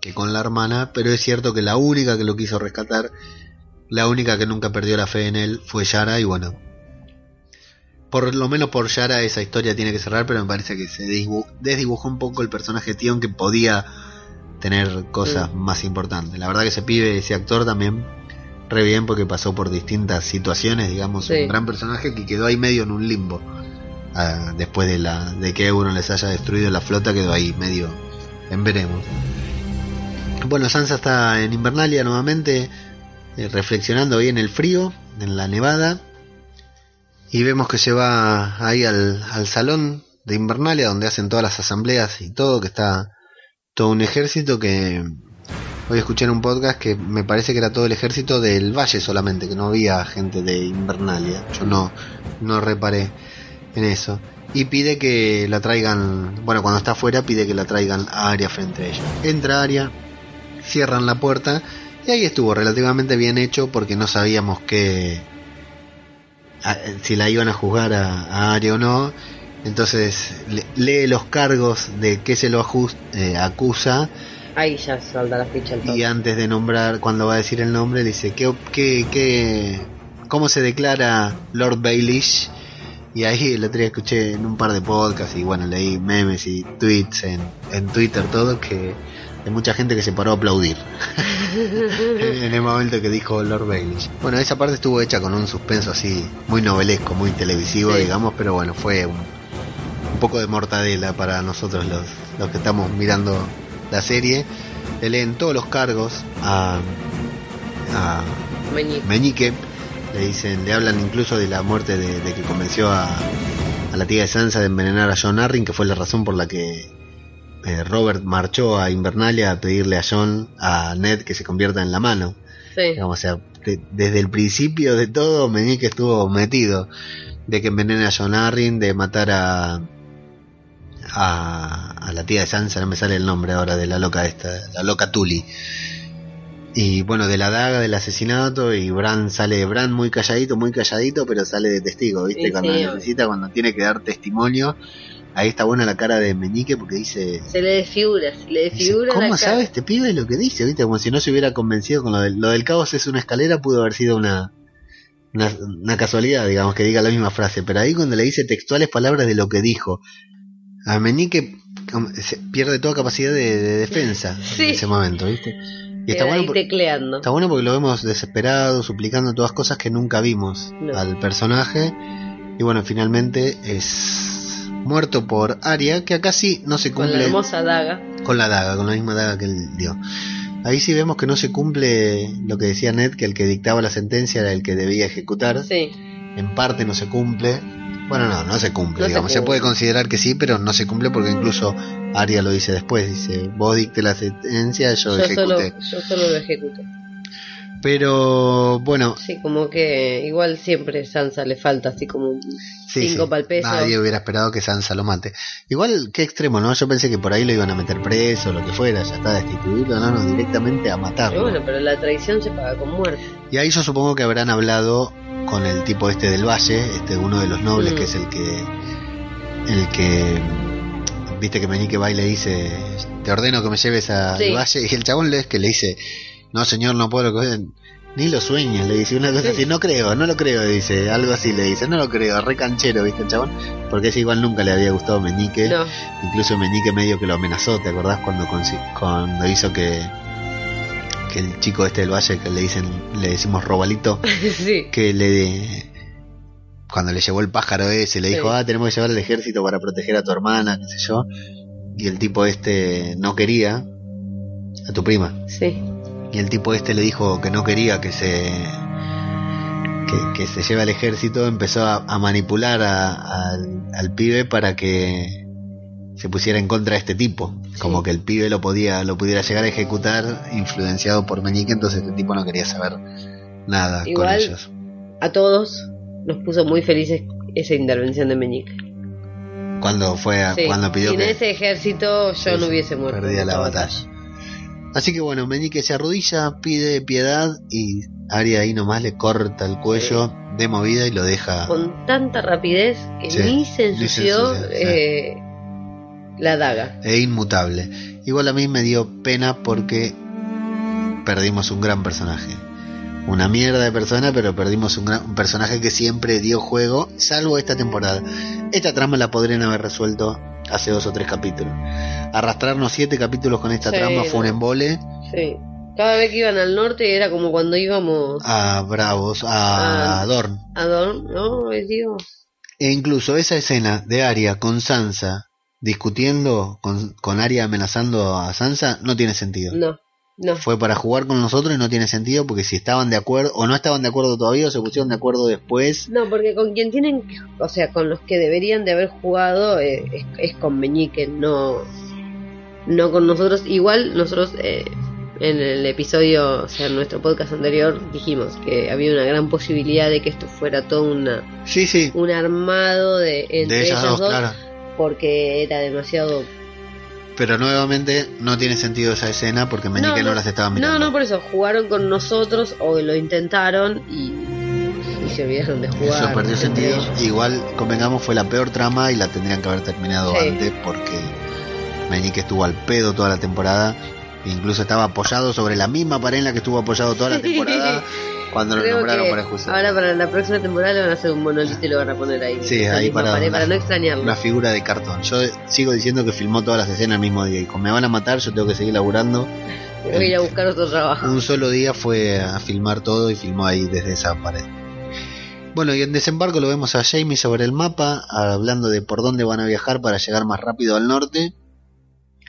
que con la hermana, pero es cierto que la única que lo quiso rescatar, la única que nunca perdió la fe en él fue Yara y bueno, por lo menos por Yara esa historia tiene que cerrar, pero me parece que se desdibujó un poco el personaje de Tion que podía tener cosas más importantes. La verdad que ese pibe, ese actor también re bien porque pasó por distintas situaciones, digamos, Sí. un gran personaje que quedó ahí medio en un limbo. Ah, después de la de que Euron les haya destruido la flota quedó ahí medio en veremos. Bueno, Sansa está en Invernalia nuevamente, eh, reflexionando ahí en el frío, en la nevada, y vemos que se va ahí al, al salón de Invernalia donde hacen todas las asambleas y todo, que está todo un ejército que hoy escuché en un podcast que me parece que era todo el ejército del valle solamente, que no había gente de Invernalia. Yo no, no reparé en eso. Y pide que la traigan, bueno, cuando está afuera pide que la traigan a Aria frente a ella. Entra Aria, cierran la puerta y ahí estuvo relativamente bien hecho porque no sabíamos que si la iban a juzgar a, Aria o no. Entonces le- lee los cargos de que se lo eh, acusa Ahí ya salta la ficha y antes de nombrar, cuando va a decir el nombre, dice, ¿qué, qué, qué, ¿cómo se declara Lord Baelish? Y ahí el otro día escuché en un par de podcasts y bueno, leí memes y tweets en, en Twitter todo que hay mucha gente que se paró a aplaudir en, en el momento que dijo Lord Baelish. Bueno, esa parte estuvo hecha con un suspenso así muy novelesco, muy televisivo, Sí. digamos, pero bueno, fue un, un poco de mortadela para nosotros los, los que estamos mirando la serie. Le leen todos los cargos a, a Meñique. Meñique. Le dicen, le hablan incluso de la muerte de, de que convenció a, a la tía de Sansa de envenenar a John Arryn, que fue la razón por la que eh, Robert marchó a Invernalia a pedirle a John, a Ned, que se convierta en la mano. Sí. Digamos, o sea, de- desde el principio de todo, Meñique estuvo metido. De que envenene a John Arryn, de matar a, a, a la tía de Sansa, no me sale el nombre ahora de la loca esta, la loca Tully. Y bueno, de la daga, del asesinato, y Bran sale, Bran muy calladito, muy calladito, pero sale de testigo, ¿viste? Sí, cuando sí. necesita, cuando tiene que dar testimonio. Ahí está buena la cara de Meñique porque dice, Se le desfigura, se le Dice, desfigura ¿Cómo la cara. sabe este pibe lo que dice? ¿Viste? Como si no se hubiera convencido con lo del, lo del caos es una escalera, pudo haber sido una, una, una casualidad, digamos, que diga la misma frase. Pero ahí cuando le dice textuales palabras de lo que dijo, a Meñique como, se pierde toda capacidad de, de defensa Sí. en ese momento, ¿viste? Y está bueno, ahí por- tecleando. está bueno porque lo vemos desesperado, suplicando todas cosas que nunca vimos No. al personaje. Y bueno, finalmente es muerto por Aria, que acá sí no se Con cumple la hermosa daga. con la daga, con la misma daga que él dio. Ahí sí vemos que no se cumple lo que decía Ned, que el que dictaba la sentencia era el que debía ejecutar. Sí. En parte no se cumple. Bueno, no, no se cumple, No digamos. Se, cumple. puede considerar que sí, pero no se cumple porque incluso Aria lo dice después. Dice, vos dicte la sentencia, yo, Yo solo, ejecuté. yo solo lo ejecuto. Pero bueno, Sí, como que igual siempre Sansa le falta así como sí, cinco sí, nadie hubiera esperado que Sansa lo mate. Igual, qué extremo, ¿no? Yo pensé que por ahí lo iban a meter preso, lo que fuera, ya está destituido, no, no, directamente a matarlo. Pero bueno, pero la traición se paga con muerte. Y ahí yo supongo que habrán hablado con el tipo este del valle, este uno de los nobles, Mm. que es el que el que viste que Meñique va y le dice, te ordeno que me lleves al Sí. valle, y el chabón le es que le dice, no señor, no puedo coger, ni lo sueñas, le dice una cosa Sí. así, no creo, no lo creo, dice, algo así le dice, no lo creo, re canchero, viste el chabón, porque ese igual nunca le había gustado Meñique, No, incluso Meñique medio que lo amenazó, ¿te acordás cuando consi- cuando hizo que que el chico este del valle que le dicen le decimos robalito sí. que le cuando le llevó el pájaro ese le Sí. dijo ah tenemos que llevar al ejército para proteger a tu hermana qué sé yo y el tipo este no quería a tu prima. Sí. Y el tipo este le dijo que no quería que se que, que se lleve al ejército, empezó a, a manipular a- al, al pibe para que se pusiera en contra de este tipo. Como que el pibe lo podía, lo pudiera llegar a ejecutar, influenciado por Meñique, entonces este tipo no quería saber nada con Igual- ellos. A todos nos puso muy felices esa intervención de Meñique. Cuando fue a- Sí. cuando pidió Sin que ese ejército yo no hubiese muerto. perdía la batalla. Así que bueno, Meñique se arrodilla, pide piedad y Aria ahí nomás le corta el cuello de movida y lo deja. Con tanta rapidez que ni se ni se ensució eh, la daga. e inmutable. Igual a mí me dio pena porque perdimos un gran personaje. Una mierda de persona, pero perdimos un, gran, un personaje que siempre dio juego, salvo esta temporada. Esta trama la podrían haber resuelto hace dos o tres capítulos. Arrastrarnos siete capítulos con esta Sí, trama fue un embole Sí. Cada vez que iban al norte era como cuando íbamos a Bravos, a Ah. Dorn. a Dorn. No, Dios. E incluso esa escena de Arya con Sansa discutiendo, con, con Arya amenazando a Sansa, no tiene sentido. No, no. fue para jugar con nosotros y no tiene sentido porque si estaban de acuerdo o no estaban de acuerdo todavía o se pusieron de acuerdo después No, porque con quien tienen, o sea, con los que deberían de haber jugado eh, es, es con Meñique, no, no con nosotros. Igual nosotros eh, en el episodio, o sea, en nuestro podcast anterior dijimos que había una gran posibilidad de que esto fuera todo una, sí sí un armado de entre de ellas ellas dos, dos, claro porque era demasiado. pero nuevamente no tiene sentido esa escena porque Meñique no, las estaba mirando No, no, por eso jugaron con nosotros o lo intentaron y, y se olvidaron de jugar. eso perdió sentido ellos. igual convengamos fue la peor trama y la tendrían que haber terminado Sí. antes porque Meñique estuvo al pedo toda la temporada incluso estaba apoyado sobre la misma pared en la que estuvo apoyado toda la temporada cuando lo nombraron para ahora para la próxima temporada le van a hacer un monolito y lo van a poner ahí. Sí, ahí para- pared, para no extrañarlo. una figura de cartón. Yo sigo diciendo que filmó todas las escenas el mismo día. Y como me van a matar, yo tengo que seguir laburando. Voy a ir a buscar otro trabajo. Un solo día fue a filmar todo y filmó ahí desde esa pared. Bueno, y en desembarco lo vemos a Jamie sobre el mapa, hablando de por dónde van a viajar para llegar más rápido al norte.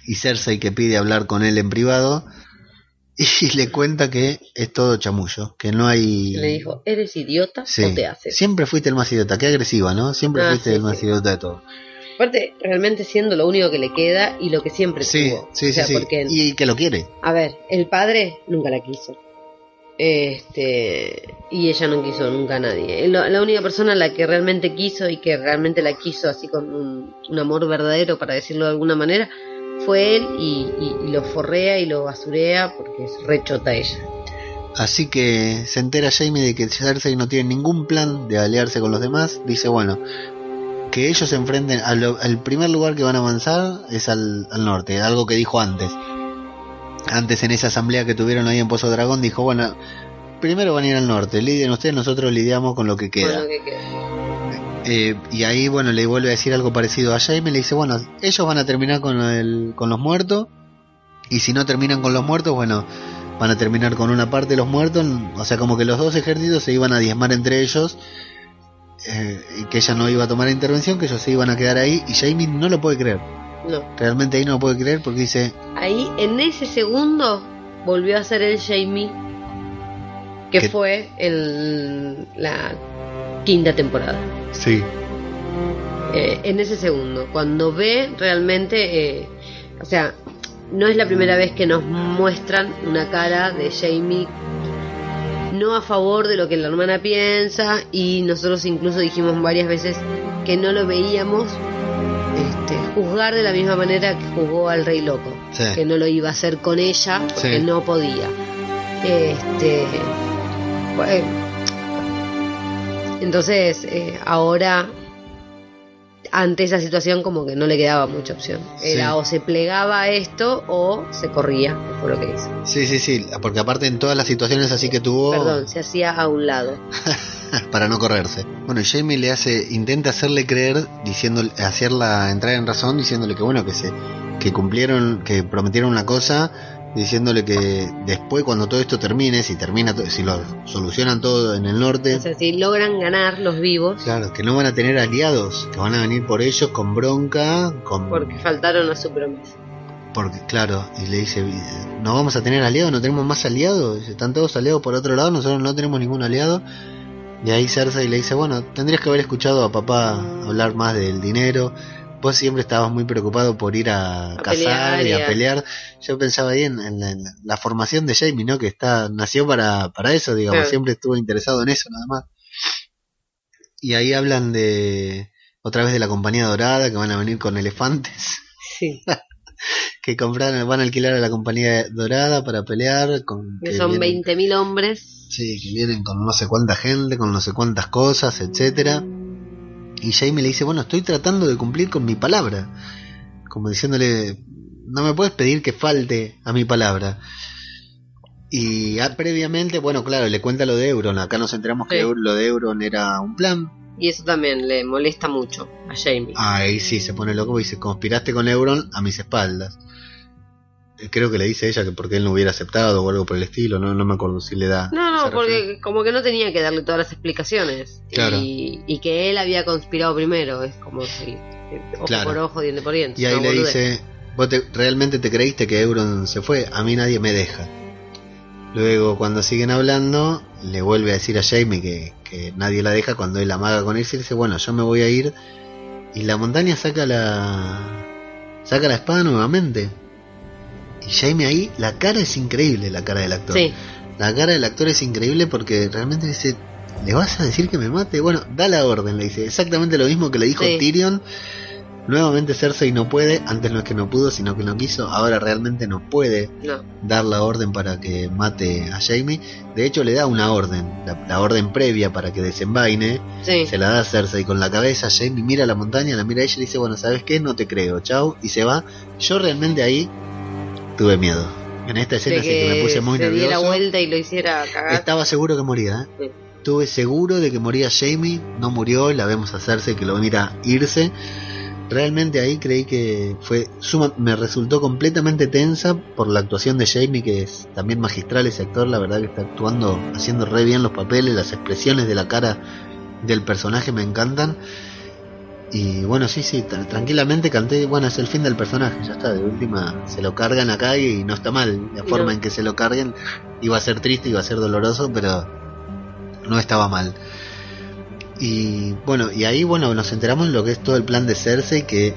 Y Cersei que pide hablar con él en privado. Y le cuenta que es todo chamullo, que no hay... Le dijo, ¿eres idiota Sí. o te haces? Siempre fuiste el más idiota, qué agresiva, ¿no? Siempre Ah, fuiste sí, el más sí. idiota de todo. Aparte, realmente siendo lo único que le queda y lo que siempre Sí, tuvo. sí, o sea, sí, porque, Y que lo quiere. a ver, el padre nunca la quiso. Este, y ella no quiso nunca a nadie. La, la única persona a la que realmente quiso y que realmente la quiso así con un, un amor verdadero, para decirlo de alguna manera, fue él y, y- y lo forrea y lo basurea porque es rechota ella. Así que se entera Jamie de que Cersei no tiene ningún plan de aliarse con los demás. Dice, bueno, que ellos se enfrenten al, al primer lugar que van a avanzar es al, al norte, algo que dijo antes. Antes en esa asamblea que tuvieron ahí en Pozo Dragón dijo, bueno, primero van a ir al norte, lidien ustedes, nosotros lidiamos con lo que queda. Con lo que queda. Eh, y ahí, bueno, le vuelve a decir algo parecido a Jaime. Le dice, bueno, ellos van a terminar con, el, con los muertos. Y si no terminan con los muertos, bueno, van a terminar con una parte de los muertos. O sea, como que los dos ejércitos se iban a diezmar entre ellos. eh, y que ella no iba a tomar intervención, que ellos se iban a quedar ahí. Y Jaime no lo puede creer. No. Realmente ahí no lo puede creer porque dice, Ahí, en ese segundo, volvió a ser el Jamie que ¿Qué? fue en la quinta temporada. sí, Eh, en ese segundo, cuando ve realmente, eh, o sea, no es la primera vez que nos muestran una cara de Jamie no a favor de lo que la hermana piensa y nosotros incluso dijimos varias veces que no lo veíamos este, juzgar de la misma manera que juzgó al rey loco Sí. que no lo iba a hacer con ella porque Sí. no podía este bueno, entonces eh, ahora ante esa situación como que no le quedaba mucha opción era Sí. o se plegaba a esto o se corría fue lo que hizo sí, sí, sí. Porque aparte en todas las situaciones así que tuvo... perdón se hacía a un lado para no correrse. Bueno, Jamie le hace, intenta hacerle creer, diciéndole, hacerla entrar en razón, diciéndole que bueno, que se, que cumplieron, que prometieron una cosa, diciéndole que después cuando todo esto termine, si termina, si lo solucionan todo en el norte, o sea si logran ganar los vivos claro, que no van a tener aliados, que van a venir por ellos con bronca, con porque faltaron a su promesa Porque, claro, y le dice, ¿no vamos a tener aliados? ¿No tenemos más aliados? Están todos aliados por otro lado, nosotros no tenemos ningún aliado. Y ahí Cersei le dice, bueno, tendrías que haber escuchado a papá hablar más del dinero. Vos siempre estabas muy preocupado por ir a, A cazar y a a- pelear. Yo pensaba ahí en, en la, en la formación de Jamie, ¿no? Que está nació para, para eso, digamos. Siempre estuvo interesado en eso, nada más. Y ahí hablan de otra vez de la compañía dorada que van a venir con elefantes. Sí. que compraron, van a alquilar a la compañía dorada para pelear con Que que son vienen- 20.000 hombres. sí, que vienen con no sé cuánta gente, con no sé cuántas cosas, etcétera. Y Jamie le dice, bueno, estoy tratando de cumplir con mi palabra. Como diciéndole, no me puedes pedir que falte a mi palabra. Y ah, previamente, bueno, claro, le cuenta lo de Euron. Acá nos enteramos que Sí. Lo de Euron era un plan. Y eso también le molesta mucho a Jamie. Ahí sí, se pone loco y dice, conspiraste con Euron a mis espaldas. Creo que le dice ella que porque él no hubiera aceptado o algo por el estilo, no, no me acuerdo si le da. No, no, porque referencia. como que no tenía que darle todas las explicaciones. Claro. Y, y que él había conspirado primero. Es como si. eh, Ojo Claro. por ojo, diente por diente. Y ahí le boludez. dice, ¿vos te- realmente te creíste que Euron se fue? A mí nadie me deja. Luego, cuando siguen hablando, le vuelve a decir a Jamie que, que nadie la deja cuando él amaga con irse. Y dice, bueno, yo me voy a ir. Y la montaña saca la... Saca la espada nuevamente. Y Jamie ahí, la cara es increíble, la cara del actor. Sí, La cara del actor es increíble porque realmente dice, ¿le vas a decir que me mate? Bueno, da la orden, le dice. Exactamente lo mismo que le dijo Sí. Tyrion. Nuevamente Cersei no puede, antes no es que no pudo, sino que no quiso, ahora realmente no puede no. dar la orden para que mate a Jaime. De hecho le da una orden, la, la orden previa para que desenvaine, Sí. se la da a Cersei con la cabeza, Jaime mira la montaña, la mira a ella y le dice, bueno, ¿sabes qué? No te creo, chau, y se va. Yo realmente ahí tuve miedo. En esta escena sí que me puse muy se nervioso. diera vuelta y lo hiciera cagar. Estaba seguro que moría, ¿eh? Sí. Estuve seguro de que moría Jamie, no murió, la vemos hacerse que lo mira irse. Realmente ahí creí que fue suma, me resultó completamente tensa por la actuación de Jamie, que es también magistral ese actor, la verdad que está actuando, haciendo re bien los papeles, las expresiones de la cara del personaje me encantan. Y bueno, sí, sí, tra- tranquilamente canté, bueno, es el fin del personaje, ya está, de última se lo cargan acá y no está mal, la forma en que se lo carguen iba a ser triste, iba a ser doloroso, pero no estaba mal. Y bueno, y ahí bueno, nos enteramos lo que es todo el plan de Cersei que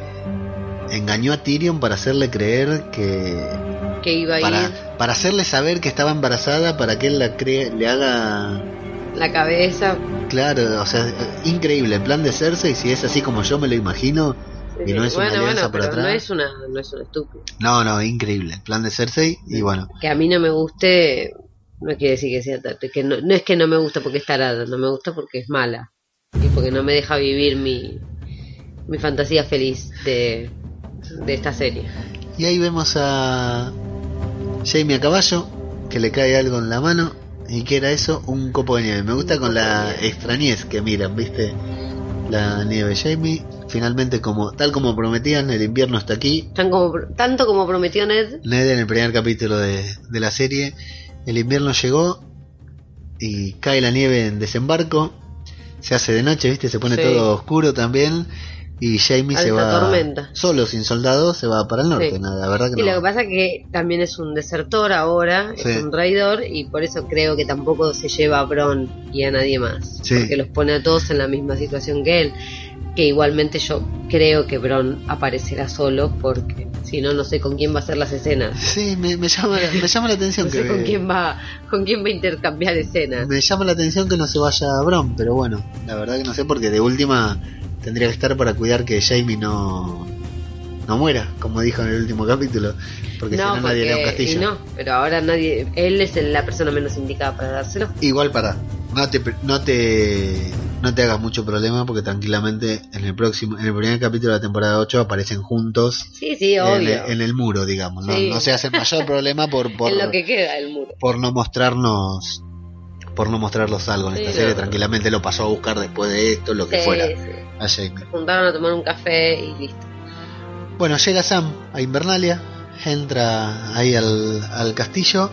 engañó a Tyrion para hacerle creer que que iba a ir para, para hacerle saber que estaba embarazada para que él la cree, le haga la cabeza. claro, o sea, increíble plan de Cersei si es así como yo me lo imagino. Y no es una bueno, alianza bueno, por pero atrás. no es una, no es una estúpida. No, no, increíble el plan de Cersei y bueno, Que a mí no me guste, no quiere decir que sea que no, no es que no me gusta porque es tarada, no me gusta porque es mala y porque no me deja vivir mi, mi fantasía feliz de, de esta serie. Y ahí vemos a Jamie a caballo, que le cae algo en la mano. ¿Y que era eso? Un copo de nieve. Me gusta con la extrañez que miran, ¿viste? La nieve. Jamie, finalmente, como tal como prometían, el invierno está aquí. Tan como, tanto como prometió Ned, Ned en el primer capítulo de, de la serie. El invierno llegó y cae la nieve en desembarco. Se hace de noche, ¿viste? Se pone Sí. todo oscuro también. Y Jamie se va tormenta. solo, sin soldados, se va para el norte. Sí. nada, La verdad que y no. lo que pasa que también es un desertor ahora, Sí. es un traidor y por eso creo que tampoco se lleva a Bron y a nadie más, Sí. porque los pone a todos en la misma situación que él. Que igualmente yo creo que Bron aparecerá solo porque si no no sé con quién va a hacer las escenas. Sí, me, me llama, me llama la atención No que sé con quién va con quién va a intercambiar escenas. me llama la atención que no se vaya a Bron, pero bueno, la verdad que no sé porque de última tendría que estar para cuidar que Jamie no no muera, como dijo en el último capítulo, porque si no nadie le da un y castillo. no, pero ahora nadie, él es la persona menos indicada para dárselo. Igual para no te no te no te hagas mucho problema porque tranquilamente en el próximo en el primer capítulo de la temporada 8 aparecen juntos Sí, sí, en, obvio. el- en el muro, digamos, no, Sí. no se hacen mayor problema por por en lo que queda del muro. por no mostrarnos por no mostrarlos algo en Sí, esta serie no. tranquilamente lo pasó a buscar después de esto lo que Sí, fuera a Jamie juntaron a tomar un café y listo. bueno llega Sam a Invernalia entra ahí al, al castillo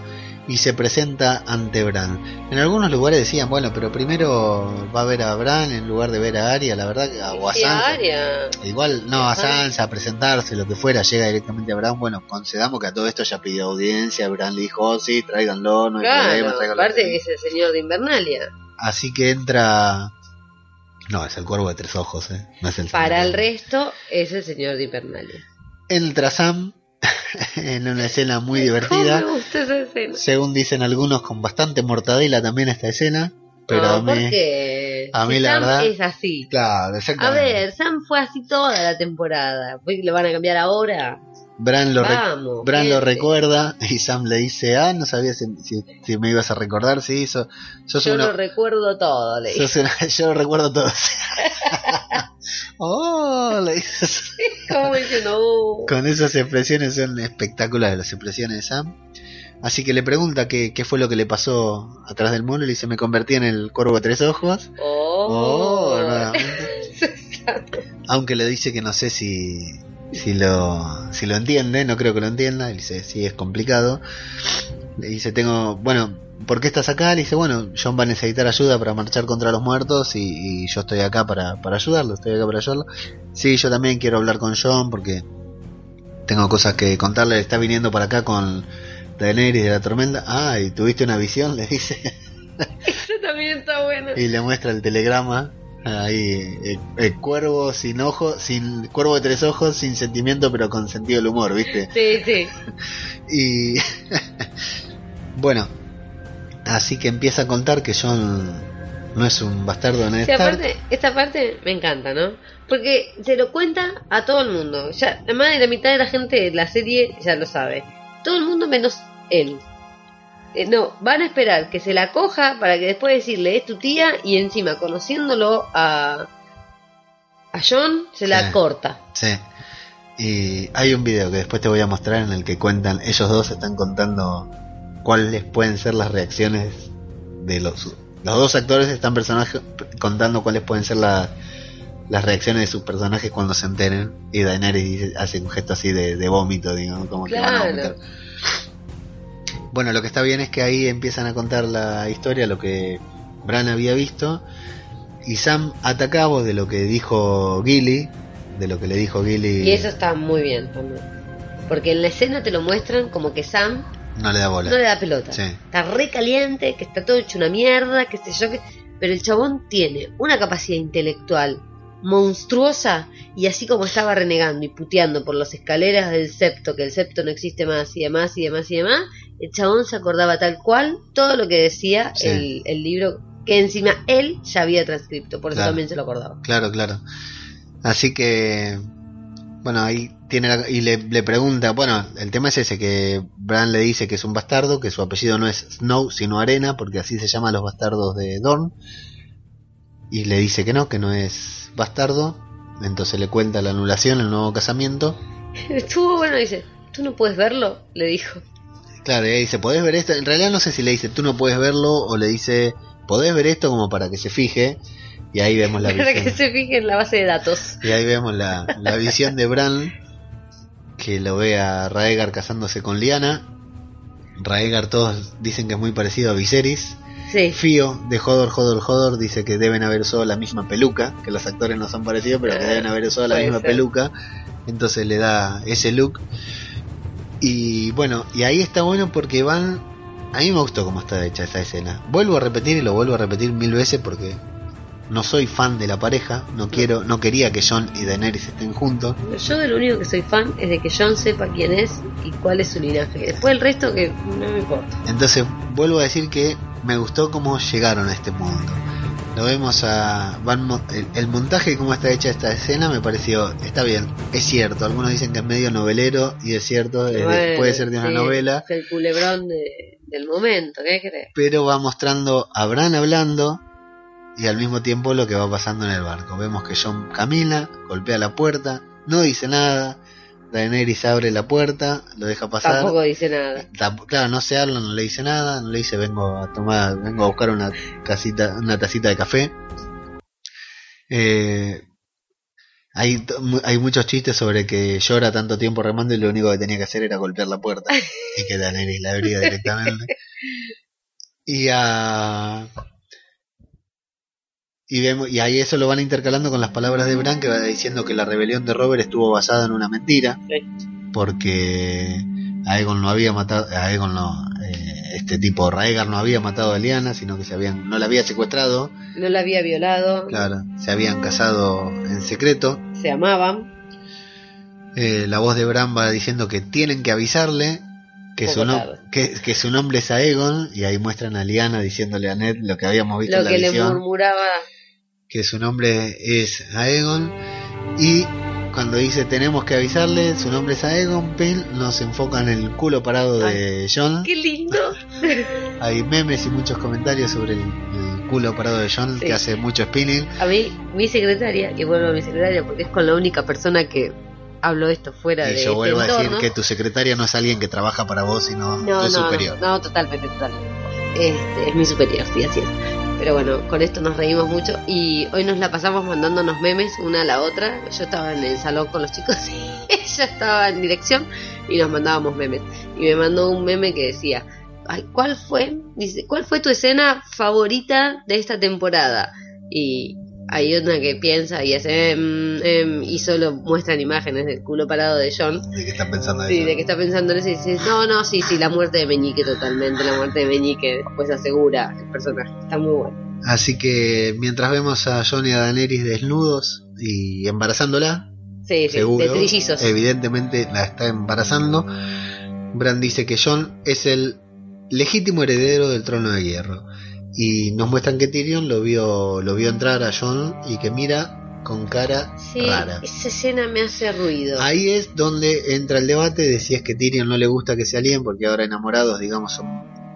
y se presenta ante Bran. En algunos lugares decían, bueno, pero primero va a ver a Bran en lugar de ver a Arya, la verdad, que- o a Sansa. Arya. Igual, no, a. Sansa, a presentarse, lo que fuera, llega directamente a Bran. Bueno, concedamos que a todo esto ya pidió audiencia. Bran le dijo, oh, sí, tráiganlo, no hay problema, tráiganlo. aparte que es el señor de Invernalia. Así que entra. No, es el cuervo de tres ojos, ¿eh? No es el Para el señor. resto es el señor de Invernalia. Entra Sam en una escena muy divertida. ¿Cómo me gusta esa escena? Según dicen algunos, con bastante mortadela también esta escena. Pero no, a mí. porque a mí si la Sam verdad- es así. Claro, A ver, Sam fue así toda la temporada. ¿Fue que le van a cambiar ahora? Bran lo, re- Vamos. Bran lo gente. recuerda y Sam le dice: Ah, no sabía si, si- si me ibas a recordar. Sí, so- Yo una- lo recuerdo todo, le una- yo lo recuerdo todo. oh, le. Como diciendo, uh, Con esas expresiones son espectaculares las expresiones de Sam. Así que le pregunta qué, qué fue lo que le pasó atrás del mono y le dice me convertí en el cuervo de tres ojos. oh. Oh. Aunque le dice que no sé si, si lo si lo entiende, no creo que lo entienda. Le dice, sí, es complicado. Le dice, tengo, bueno, ¿por qué estás acá? Le dice, bueno, John va a necesitar ayuda para marchar contra los muertos y, y yo estoy acá para, para ayudarlo, estoy acá para ayudarlo. Sí, yo también quiero hablar con John porque tengo cosas que contarle. Está viniendo para acá con Daenerys de la tormenta. Ah, y tuviste una visión, le dice. Eso también está bueno. y le muestra el telegrama. Ahí, el, el cuervo sin ojos, sin cuervo de tres ojos, sin sentimiento, pero con sentido del humor, ¿viste? Sí, sí. Y bueno, así que empieza a contar que John no es un bastardo Sí, Stark. aparte, esta parte me encanta, ¿no? Porque se lo cuenta a todo el mundo. Ya, más de la mitad de la gente de la serie ya lo sabe. Todo el mundo menos él. Eh, no, van a esperar que se la coja para que después decirle es tu tía y encima conociéndolo a a John se la Sí. corta. Sí. Y hay un video que después te voy a mostrar en el que cuentan, ellos dos están contando cuáles pueden ser las reacciones de los... Los dos actores están personajes contando cuáles pueden ser las las reacciones de sus personajes cuando se enteren y Daenerys hace un gesto así de, de vómito, digamos, como que van a Claro. vomitar. Bueno, lo que está bien es que ahí empiezan a contar la historia, lo que Bran había visto y Sam ataca a vos de lo que dijo Gilly, de lo que le dijo Gilly. Y eso está muy bien también. Porque en la escena te lo muestran como que Sam No le da bola. no le da pelota. Sí. Está re caliente, que está todo hecho una mierda, que sé yo que... Pero el chabón tiene una capacidad intelectual monstruosa y así como estaba renegando y puteando por las escaleras del septo, que el septo no existe más y demás y demás y demás, el chabón se acordaba tal cual todo lo que decía Sí. el, el libro que encima él ya había transcripto, por eso Claro. también se lo acordaba. Claro, claro. Así que, bueno, ahí tiene la- y le, le pregunta, bueno, el tema es ese, que Bran le dice que es un bastardo, que su apellido no es Snow, sino Arena, porque así se llaman los bastardos de Dorn. Y le dice que no, que no es bastardo. Entonces le cuenta la anulación, el nuevo casamiento. Estuvo bueno, dice, ¿tú no puedes verlo? Le dijo. Claro, y ahí dice, ¿podés ver esto? En realidad no sé si le dice, tú no puedes verlo, o le dice, ¿podés ver esto? Como para que se fije. Y ahí vemos la Para visión. que se fije en la base de datos. Y ahí vemos la, la visión de Bran, que lo ve a Raegar casándose con Liana. Raegar todos dicen que es muy parecido a Viserys. Sí. Fío de Hodor, Hodor, Hodor dice que deben haber usado la misma peluca, que los actores no son parecidos, pero que deben haber usado la misma ser. peluca. Entonces le da ese look. Y bueno, y ahí está bueno porque van... A mí me gustó cómo está hecha esa escena. Vuelvo a repetir y lo vuelvo a repetir mil veces porque no soy fan de la pareja, no quiero, no quería que John y Daenerys estén juntos. Yo de lo único que soy fan es de que John sepa quién es y cuál es su linaje. Después el resto que no me importa. Entonces vuelvo a decir que me gustó cómo llegaron a este mundo. Lo vemos a van el, el montaje cómo está hecha esta escena me pareció está bien, es cierto. Algunos dicen que es medio novelero y es cierto, es de- Bueno, puede ser de una sí, novela, Es el culebrón de- del momento, ¿qué crees? pero va mostrando a Bran hablando y al mismo tiempo lo que va pasando en el barco. Vemos que John camina, golpea la puerta, no dice nada. Daenerys abre la puerta, lo deja pasar. Tampoco dice nada. Tamp- Claro, no se habla, no le dice nada, no le dice vengo a tomar, vengo a buscar una casita, una tacita de café. Eh, Hay, hay muchos chistes sobre que llora tanto tiempo remando y lo único que tenía que hacer era golpear la puerta y que Daenerys la abría directamente. Y a y vemos y ahí eso lo van intercalando con las palabras de Bran que va diciendo que la rebelión de Robert estuvo basada en una mentira porque Aegon no había matado Aegon no eh, este tipo Raegar no había matado a Lyanna sino que se habían no la había secuestrado. No la había violado, claro se habían casado en secreto. Se amaban. Eh, la voz de Bran va diciendo que tienen que avisarle que su, no- que, que su nombre es Aegon y ahí muestran a Lyanna diciéndole a Ned lo que habíamos visto Lo en la que le visión. murmuraba. Que su nombre es Aegon y cuando dice tenemos que avisarle su nombre es Aegon Pin nos enfoca en el culo parado de John ¡Qué lindo! hay memes y muchos comentarios sobre el, el culo parado de John Sí. que hace mucho spinning A mí, mi secretaria, y vuelvo a mi secretaria porque es con la única persona que hablo esto fuera y de yo vuelvo este a decir que tu secretaria no es alguien que trabaja para vos sino no, tu no, superior No, totalmente, totalmente. Este, es mi superior, sí, así es. Pero bueno, con esto nos reímos mucho y hoy nos la pasamos mandándonos memes una a la otra. Yo estaba en el salón con los chicos y ella estaba en dirección y nos mandábamos memes. Y me mandó un meme que decía, Ay, ¿cuál fue? Dice, ¿cuál fue tu escena favorita de esta temporada? Y hay una que piensa y hace em, em, y solo muestran imágenes del culo parado de John de que están pensando Sí, eso. de que está pensando en eso y dice, no, no, sí, sí, la muerte de Meñique totalmente, la muerte de Meñique después asegura el personaje, está muy bueno. Así que mientras vemos a John y a Daenerys desnudos y embarazándola, Sí, sí, seguro, de trillizos. evidentemente la está embarazando, Bran dice que John es el legítimo heredero del trono de hierro. Y nos muestran que Tyrion lo vio, lo vio entrar a John y que mira con cara Sí, rara. esa escena me hace ruido. Ahí es donde entra el debate de si es que Tyrion no le gusta que se alíen, porque ahora enamorados, digamos, son,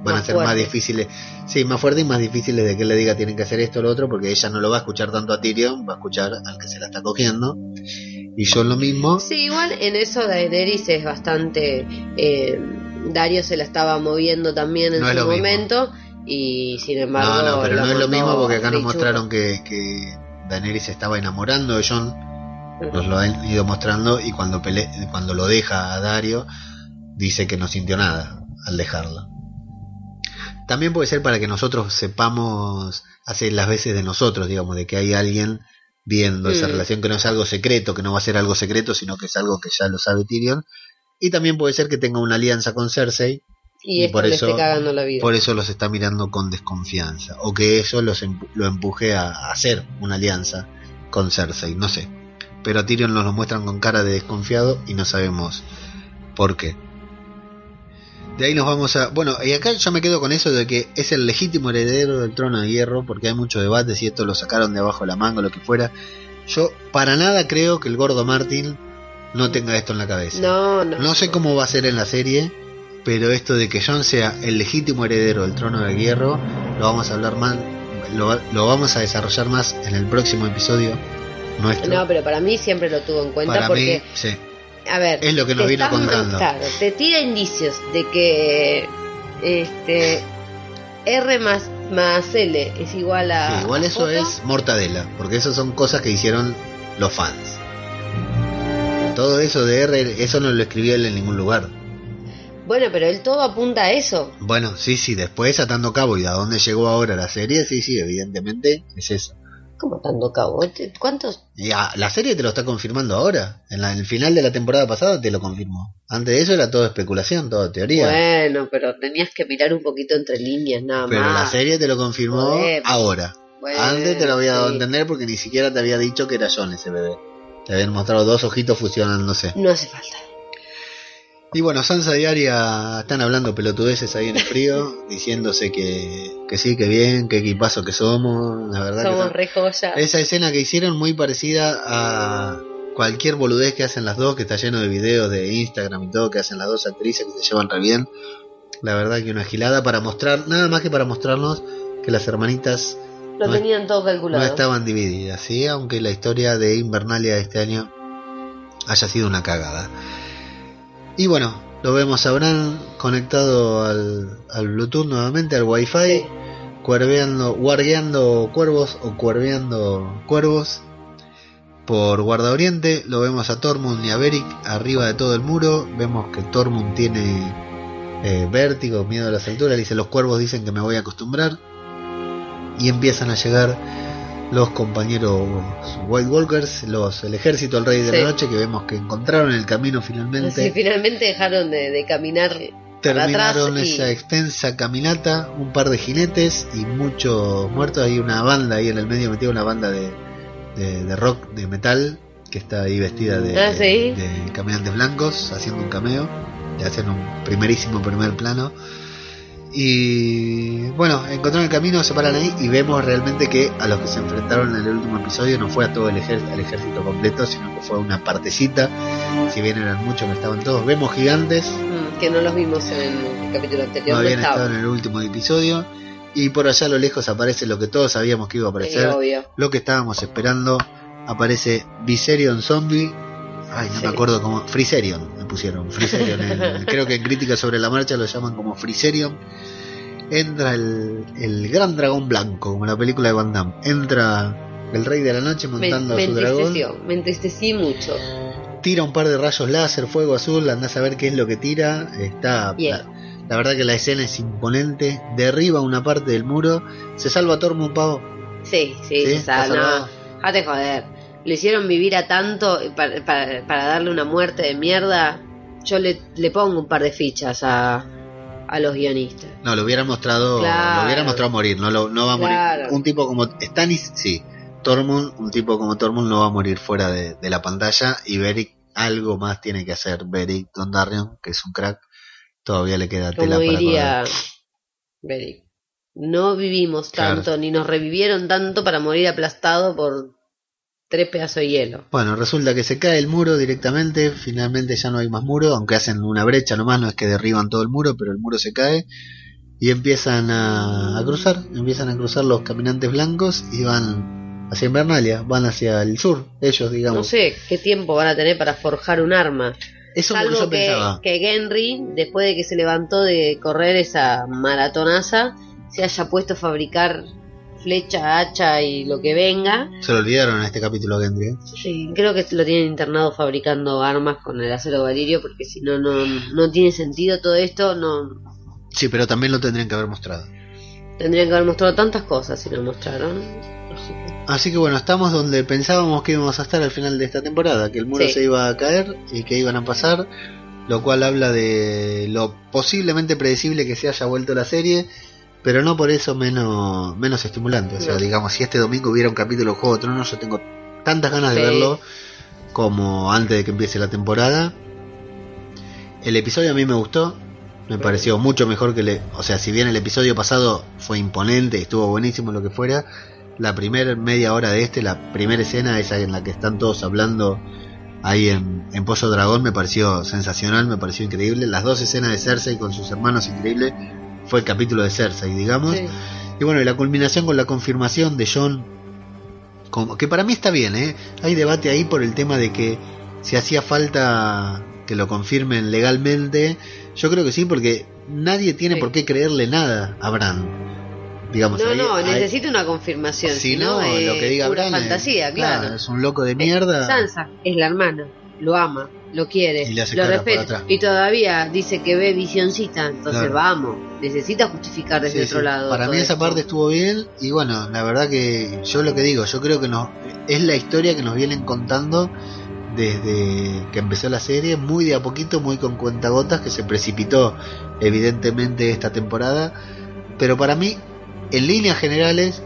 van Más a ser más difíciles, sí, más fuertes y más difíciles de que él le diga tienen que hacer esto o lo otro, porque ella no lo va a escuchar tanto a Tyrion, va a escuchar al que se la está cogiendo. Y yo lo mismo, Sí, igual en eso Daenerys es bastante... eh, Dario se la estaba moviendo también en No su mismo. Y sin embargo... no, no, pero no es lo mismo porque acá nos mostraron que, que Daenerys se estaba enamorando de John, nos lo han ido mostrando, y cuando, pele- cuando lo deja a Dario, dice que no sintió nada al dejarlo. También puede ser para que nosotros sepamos hacer las veces de nosotros, digamos, de que hay alguien viendo esa Mm. relación, que no es algo secreto, que no va a ser algo secreto, sino que es algo que ya lo sabe Tyrion. Y también puede ser que tenga una alianza con Cersei, Y, y esto por le eso- esté cagando la vida. por eso los está mirando con desconfianza, o que eso los empu- lo empuje a, a hacer una alianza con Cersei, no sé. Pero a Tyrion nos lo muestran con cara de desconfiado y no sabemos por qué. De ahí nos vamos a... Bueno, y acá yo me quedo con eso de que es el legítimo heredero del trono de hierro, porque hay mucho debate si esto lo sacaron de abajo de la manga o lo que fuera. Yo para nada creo que el gordo Martin no tenga esto en la cabeza. No, no. No sé cómo va a ser en la serie, pero esto de que Jon sea el legítimo heredero del trono de hierro, lo vamos a hablar más, lo, lo vamos a desarrollar más en el próximo episodio nuestro. No, pero para mí siempre lo tuvo en cuenta Para porque... mí, sí. A ver, Es lo que nos vino contando. Claro, te tira indicios de que este R más, más L es igual a. Sí, igual a eso J. es mortadela, porque eso son cosas que hicieron los fans. Todo eso de R, eso no lo escribió él en ningún lugar. Bueno, pero él todo apunta a eso. Bueno, sí, sí, después atando cabo y a dónde llegó ahora la serie, sí, sí, evidentemente es eso. ¿Cómo tanto cabo? Te- ¿Cuántos? Y a- la serie te lo está confirmando ahora. En, la- en el final de la temporada pasada te lo confirmó. Antes de eso era todo especulación, todo teoría. Bueno, pero tenías que mirar un poquito entre líneas, nada pero la más. serie te lo confirmó ahora. Bueno, Antes te lo había dado a entender porque ni siquiera te había dicho que era John ese bebé. Te habían mostrado dos ojitos fusionándose. No hace falta. Y bueno, Sansa y Arya están hablando pelotudeces ahí en el frío, diciéndose que, que sí, que bien, que equipazo que somos. La verdad que son- re joya. Esa escena que hicieron muy parecida a cualquier boludez que hacen las dos, que está lleno de videos de Instagram y todo, que hacen las dos actrices que se llevan re bien. La verdad que una gilada para mostrar, nada más que para mostrarnos que las hermanitas Lo no- tenían todo no calculado. estaban divididas, ¿sí? Aunque la historia de Invernalia de este año haya sido una cagada. Y bueno, lo vemos a Bran conectado al, al Bluetooth nuevamente, al Wi-Fi, Sí. cuerveando, guardeando cuervos o cuerveando cuervos por Guarda Oriente, lo vemos a Tormund y a Beric arriba de todo el muro. Vemos que Tormund tiene eh, vértigo, miedo a las alturas. Dice: Los cuervos dicen que me voy a acostumbrar. Y empiezan a llegar los compañeros White Walkers, los, el ejército del Rey de Sí. la Noche, que vemos que encontraron el camino finalmente. Sí, finalmente dejaron de, de caminar atrás Terminaron y- esa extensa caminata, un par de jinetes y muchos muertos. Hay una banda ahí en el medio metida, una banda de, de, de rock, de metal, que está ahí vestida de, Ah, sí. de caminantes blancos, haciendo un cameo, y hacen un primerísimo primer plano. Y bueno, encontraron el camino, se paran ahí y vemos realmente que a los que se enfrentaron en el último episodio no fue a todo el, ejer- ejército completo, sino que fue a una partecita. Si bien eran muchos, no estaban todos. Vemos gigantes, Mm, que no los vimos en el capítulo anterior. no No, habían estado en el último episodio. Y por allá a lo lejos aparece lo que todos sabíamos que iba a aparecer, lo que estábamos esperando. Aparece Viserion Zombie. Ay, no Sí. me acuerdo cómo. Friserion me pusieron. Creo que en Crítica sobre la Marcha lo llaman como Friserion. Entra el, el gran dragón blanco, como la película de Van Damme. Entra el rey de la noche montando me a su dragón. me entristecí mucho. Tira un par de rayos láser, fuego azul, andás a ver qué es lo que tira. Está. La, la verdad que la escena es imponente. Derriba una parte del muro. Se salva Tormund Pavo. Sí, sí, ¿Sí? se ¿Está sabe, salvado? no, joder. Lo hicieron vivir a tanto para, para- para darle una muerte de mierda. Yo le, le pongo un par de fichas a, a los guionistas. No, lo hubieran mostrado. Claro. Lo hubieran mostrado morir. No, lo, no va a Claro. morir. Un tipo como Stannis, sí. Tormund, un tipo como Tormund no va a morir fuera de, de la pantalla. Y Beric, algo más tiene que hacer. Beric Dondarrion, que es un crack. Todavía le queda tela Como para diría correr. Beric. No vivimos Claro. tanto, ni nos revivieron tanto para morir aplastado por tres pedazos de hielo. Bueno, resulta que se cae el muro directamente, finalmente ya no hay más muro, aunque hacen una brecha nomás, no es que derriban todo el muro, pero el muro se cae y empiezan a, a cruzar, empiezan a cruzar los caminantes blancos y van hacia Invernalia, van hacia el sur, ellos digamos. No sé qué tiempo van a tener para forjar un arma. Eso es lo que Salvo yo que, pensaba. que Genry, después de que se levantó de correr esa maratonaza, se haya puesto a fabricar flecha, hacha y lo que venga. Se lo olvidaron en este capítulo Gendry. ¿eh? Sí, creo que lo tienen internado fabricando armas con el acero valirio, porque si no, no, no tiene sentido todo esto. No Sí, pero también lo tendrían que haber mostrado. Tendrían que haber mostrado tantas cosas si no mostraron. Así que- Así que bueno, estamos donde pensábamos que íbamos a estar al final de esta temporada, que el muro Sí. se iba a caer y que iban a pasar, lo cual habla de lo posiblemente predecible que se haya vuelto la serie, pero no por eso menos, menos estimulante. O sea, No. digamos, si este domingo hubiera un capítulo de Juego de Tronos, yo tengo tantas ganas de verlo como antes de que empiece la temporada. El episodio a mí me gustó, me pareció mucho mejor que le, o sea, si bien el episodio pasado fue imponente, estuvo buenísimo lo que fuera, la primera media hora de este, la primera escena, esa en la que están todos hablando ahí en, en Pozo Dragón, me pareció sensacional, me pareció increíble. Las dos escenas de Cersei con sus hermanos, increíble. Fue el capítulo de Cersei, digamos. Sí. Y bueno, y la culminación con la confirmación de John, como, que para mí está bien, ¿eh? Hay debate ahí por el tema de que si hacía falta que lo confirmen legalmente, yo creo que sí, porque nadie tiene Sí. por qué creerle nada a Bran. Digamos, No, ahí- no, necesita una confirmación. si no, lo que diga pura Bran es- fantasía, claro. es un loco de mierda. Sansa es la hermana, lo ama, lo quiere, lo respeta. Y todavía dice que ve visioncita, entonces Claro. vamos, necesita justificar desde Sí, otro sí. lado. Para mí esa esto. parte estuvo bien y bueno, la verdad que yo lo que digo, yo creo que nos, es la historia que nos vienen contando desde que empezó la serie, muy de a poquito, muy con cuentagotas, que se precipitó evidentemente esta temporada, pero para mí, en líneas generales,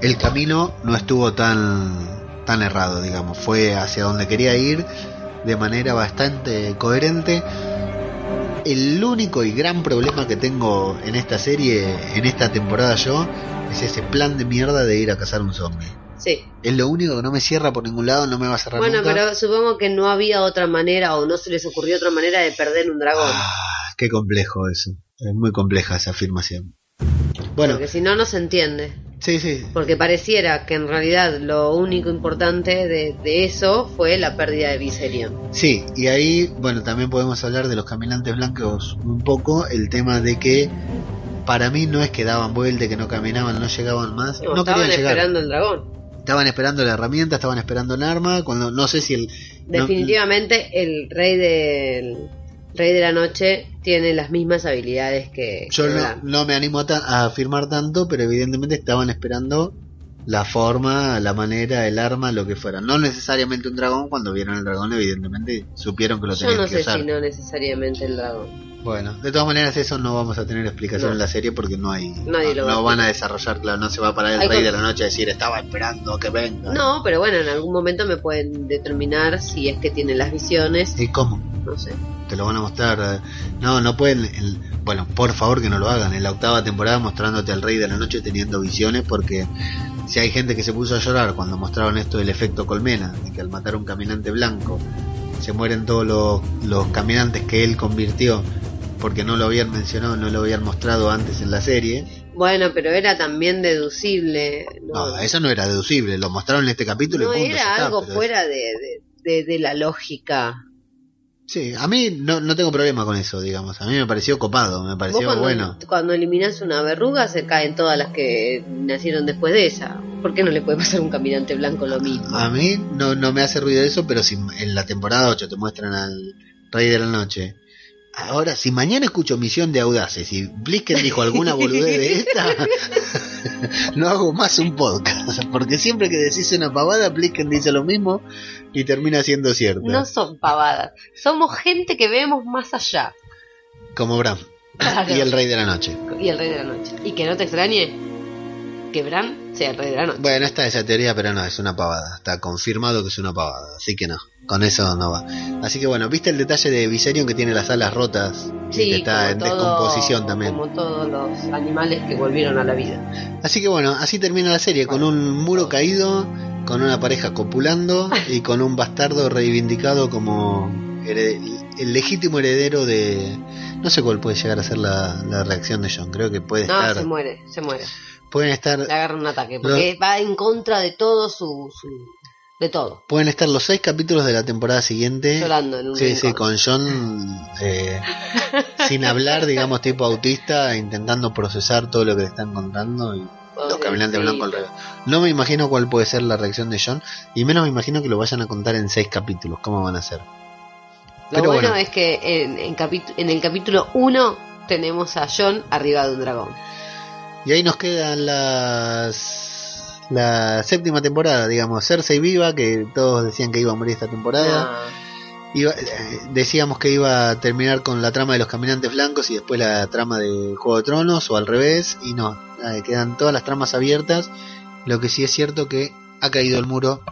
el camino no estuvo tan, tan errado, digamos, fue hacia donde quería ir de manera bastante coherente. El único y gran problema que tengo en esta serie, en esta temporada yo, es ese plan de mierda de ir a cazar un zombie. Sí. Es lo único que no me cierra por ningún lado, no me va a cerrar Bueno, nunca. pero supongo que no había otra manera o no se les ocurrió otra manera de perder un dragón. Ah, qué complejo eso. Es muy compleja esa afirmación. Bueno, Porque si no, no se entiende. Sí, sí. Porque pareciera que en realidad lo único importante de, de eso fue la pérdida de Viserion. Sí, y ahí, bueno, también podemos hablar de los caminantes blancos un poco, el tema de que para mí no es que daban vuelta, que no caminaban, no llegaban más, No, no, estaban llegar. esperando el dragón. estaban esperando la herramienta, estaban esperando el arma, cuando no sé si el... no- Definitivamente el rey del rey de la noche tiene las mismas habilidades que, yo que no, no me animo a, a afirmar tanto, pero evidentemente estaban esperando la forma, la manera, el arma, lo que fuera. No necesariamente un dragón, cuando vieron el dragón evidentemente supieron que lo Yo tenían no que sé usar. si no necesariamente el dragón. Bueno, de todas maneras eso no vamos a tener explicación No. en la serie porque no hay Nadie no, lo va no van a desarrollar, claro, no se va a parar el Hay rey con- de la noche a decir estaba esperando que venga. No, pero bueno, en algún momento me pueden determinar si es que tiene las visiones, ¿Y cómo? no sé. Te lo van a mostrar. No, no pueden. el- bueno, por favor que no lo hagan. En la octava temporada mostrándote al rey de la noche teniendo visiones porque si hay gente que se puso a llorar cuando mostraron esto del efecto colmena, de que al matar a un caminante blanco se mueren todos los, los caminantes que él convirtió porque no lo habían mencionado, no lo habían mostrado antes en la serie. Bueno, pero era también deducible. No, No, eso no era deducible, lo mostraron en este capítulo No y punto, era está, algo es- fuera de, de, de- de la lógica. Sí, a mí no, no tengo problema con eso, digamos. A mí me pareció copado, me pareció cuando, bueno. cuando eliminas una verruga se caen todas las que nacieron después de esa. ¿Por qué no le puede pasar a un caminante blanco lo mismo? A mí no, no me hace ruido eso, pero si en la temporada 8 te muestran al Rey de la Noche. Ahora, si mañana escucho Misión de Audaces y Blisken dijo alguna boludez de esta, no hago más un podcast. Porque siempre que decís una pavada, Blisken dice lo mismo y termina siendo cierto. No son pavadas. Somos gente que vemos más allá. Como Bram Claro. y el Rey de la Noche. Y el rey de la noche. Y que no te extrañe que Bran sea el rey de la noche. Bueno, está esa teoría, pero no, es una pavada. Está confirmado que es una pavada, así que no. Con eso no va. Así que bueno, ¿viste el detalle de Viserion que tiene las alas rotas? y que está en todo- descomposición también. Como todos los animales que volvieron a la vida. Así que bueno, así termina la serie, con un muro caído, con una pareja copulando y con un bastardo reivindicado como el legítimo heredero de... No sé cuál puede llegar a ser la, la reacción de John, creo que puede No, estar... se muere, se muere. Pueden estar... Le agarra un ataque. Porque va en contra de todo su. su de todo. Pueden estar los seis capítulos de la temporada siguiente Llorando en un Sí, sí, con John eh, sin hablar, digamos, tipo autista, intentando procesar todo lo que le están contando y los caminantes blancos. No me imagino cuál puede ser la reacción de John y menos me imagino que lo vayan a contar en seis capítulos, cómo van a ser. Lo Pero bueno, bueno. es que en, en, en el capítulo 1 tenemos a John arriba de un dragón. Y ahí nos quedan las la séptima temporada, digamos, Cersei viva, que todos decían que iba a morir esta temporada. No. Iba- eh, decíamos que iba a terminar con la trama de los caminantes blancos y después la trama de Juego de Tronos o al revés y no, quedan todas las tramas abiertas. Lo que sí es cierto que ha caído el muro.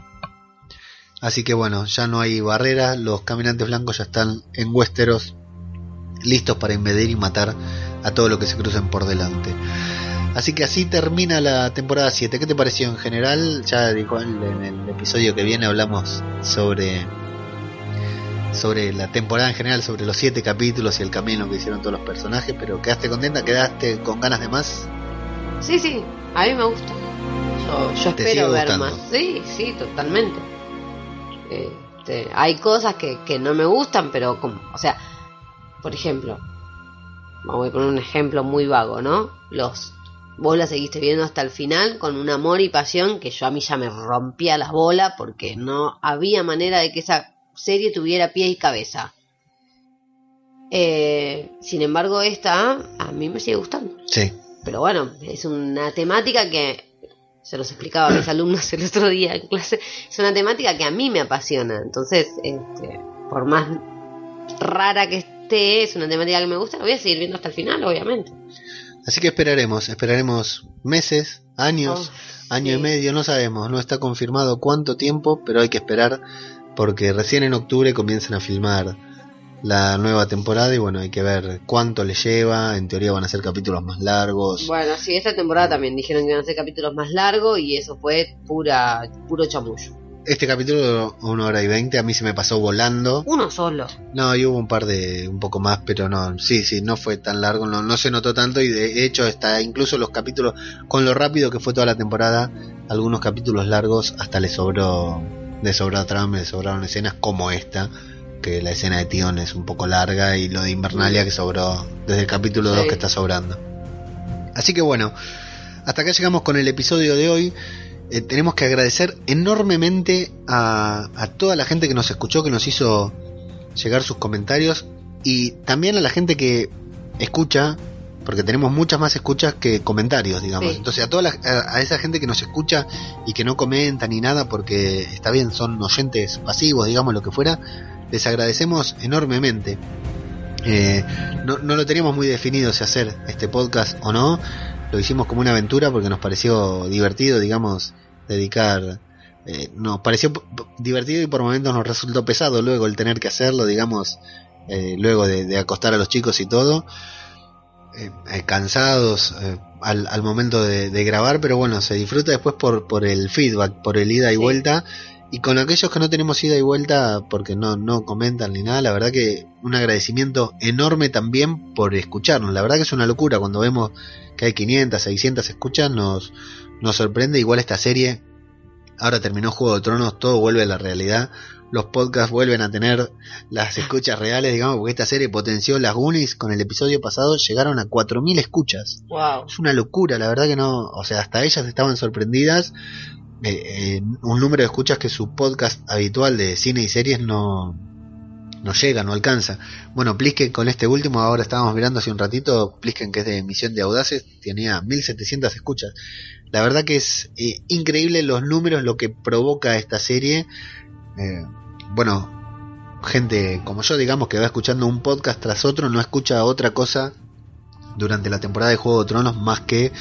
Así que bueno, ya no hay barreras, los caminantes blancos ya están en Westeros listos para invadir y matar a todo lo que se crucen por delante. Así que así termina la temporada 7. ¿Qué te pareció en general? Ya dijo en el episodio que viene hablamos sobre sobre la temporada en general, sobre los siete capítulos y el camino que hicieron todos los personajes, pero quedaste contenta, quedaste con ganas de más. Sí, sí, a mí me gusta. Yo, yo espero ver gustando. más. Sí, sí, totalmente. Este, hay cosas que, que no me gustan, pero como, o sea, por ejemplo, vamos a poner un ejemplo muy vago, ¿no? Los vos la seguiste viendo hasta el final con un amor y pasión que yo a mí ya me rompía las bolas porque no había manera de que esa serie tuviera pie y cabeza. Eh, sin embargo, esta a mí me sigue gustando. Sí. Pero bueno, es una temática que se los explicaba a mis alumnos el otro día en clase. Es una temática que a mí me apasiona. Entonces, este, por más rara que esté, es una temática que me gusta. La voy a seguir viendo hasta el final, obviamente. Así que esperaremos, esperaremos meses, años, Oh, año sí. y medio, no sabemos, no está confirmado cuánto tiempo, pero hay que esperar porque recién en octubre comienzan a filmar la nueva temporada y bueno, hay que ver cuánto le lleva, en teoría van a ser capítulos más largos. Bueno, sí, esta temporada también dijeron que iban a ser capítulos más largos y eso fue pura puro chamullo. Este capítulo una hora y veinte, a mí se me pasó volando. Uno solo. No, y hubo un par de, un poco más, pero no, sí, sí, no fue tan largo, no, no se notó tanto y de hecho está incluso los capítulos, con lo rápido que fue toda la temporada, algunos capítulos largos hasta le sobró, le sobró trama, le sobraron escenas como esta, que la escena de Tion es un poco larga y lo de Invernalia que sobró desde el capítulo 2 Sí. que está sobrando. Así que bueno, hasta acá llegamos con el episodio de hoy. Eh, tenemos que agradecer enormemente a, a toda la gente que nos escuchó, que nos hizo llegar sus comentarios y también a la gente que escucha, porque tenemos muchas más escuchas que comentarios, digamos. Sí. Entonces a toda la- a, a esa gente que nos escucha y que no comenta ni nada, porque está bien, son oyentes pasivos, digamos lo que fuera, les agradecemos enormemente. Eh, no, no lo teníamos muy definido si hacer este podcast o no, lo hicimos como una aventura porque nos pareció divertido, digamos, dedicar eh, nos pareció divertido y por momentos nos resultó pesado luego el tener que hacerlo, digamos, eh, luego de, de acostar a los chicos y todo, eh, eh, cansados eh, al, al momento de, de grabar, pero bueno, se disfruta después por, por el feedback, por el ida y Sí. vuelta. Y con aquellos que no tenemos ida y vuelta porque no, no comentan ni nada, la verdad que un agradecimiento enorme también por escucharnos. La verdad que es una locura cuando vemos que hay 500, 600 escuchas, nos, nos sorprende. Igual esta serie ahora terminó Juego de Tronos, todo vuelve a la realidad. Los podcasts vuelven a tener las escuchas reales, digamos, porque esta serie potenció las Goonies con el episodio pasado, llegaron a 4.000 escuchas. Wow. Es una locura, la verdad que no, o sea, hasta ellas estaban sorprendidas. Eh, eh, un número de escuchas que su podcast habitual de cine y series no, no llega, no alcanza. Bueno, Plisken con este último, ahora estábamos mirando hace un ratito, Plisken que es de Misión de Audaces, tenía 1700 escuchas. La verdad que es eh, increíble los números, lo que provoca esta serie. Eh, bueno, gente como yo, digamos, que va escuchando un podcast tras otro, no escucha otra cosa durante la temporada de Juego de Tronos más que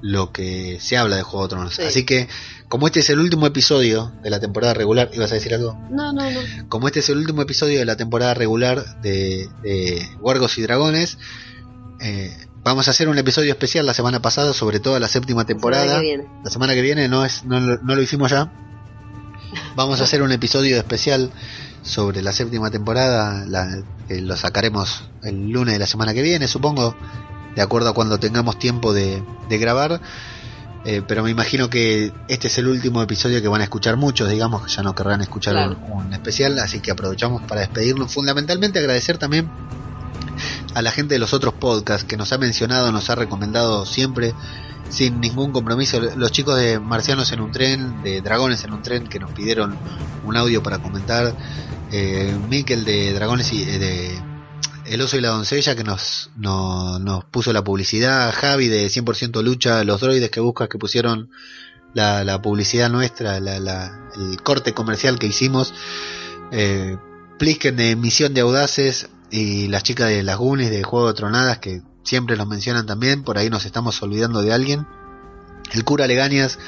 lo que se habla de Juego de Tronos. Sí. Así que, como este es el último episodio de la temporada regular, ¿ibas a decir algo? No, no, no. como este es el último episodio de la temporada regular de, de y Dragones, eh, vamos a hacer un episodio especial la semana pasada sobre toda la séptima temporada. Semana que viene. La semana que viene no es no, lo- no lo hicimos ya. Vamos a hacer un episodio especial sobre la séptima temporada, la, lo sacaremos el lunes de la semana que viene, supongo, de acuerdo a cuando tengamos tiempo de, de grabar. Eh, pero me imagino que este es el último episodio que van a escuchar muchos, digamos, que ya no querrán escuchar Claro. un, un especial, así que aprovechamos para despedirnos. Fundamentalmente agradecer también a la gente de los otros podcasts que nos ha mencionado, nos ha recomendado siempre sin ningún compromiso. Los chicos de Marcianos en un tren, de Dragones en un tren, que nos pidieron un audio para comentar. Eh, Mikel de Dragones y eh, de El Oso y la Doncella, que nos, no- nos puso la publicidad. Javi de 100% Lucha, los droides que buscas, que pusieron la, la publicidad nuestra, la- la- el corte comercial que hicimos. Eh, Plisken de Misión de Audaces y las chicas de las Goonies de Juego de Tronadas que siempre los mencionan también, por ahí nos estamos olvidando de alguien. El cura Legañas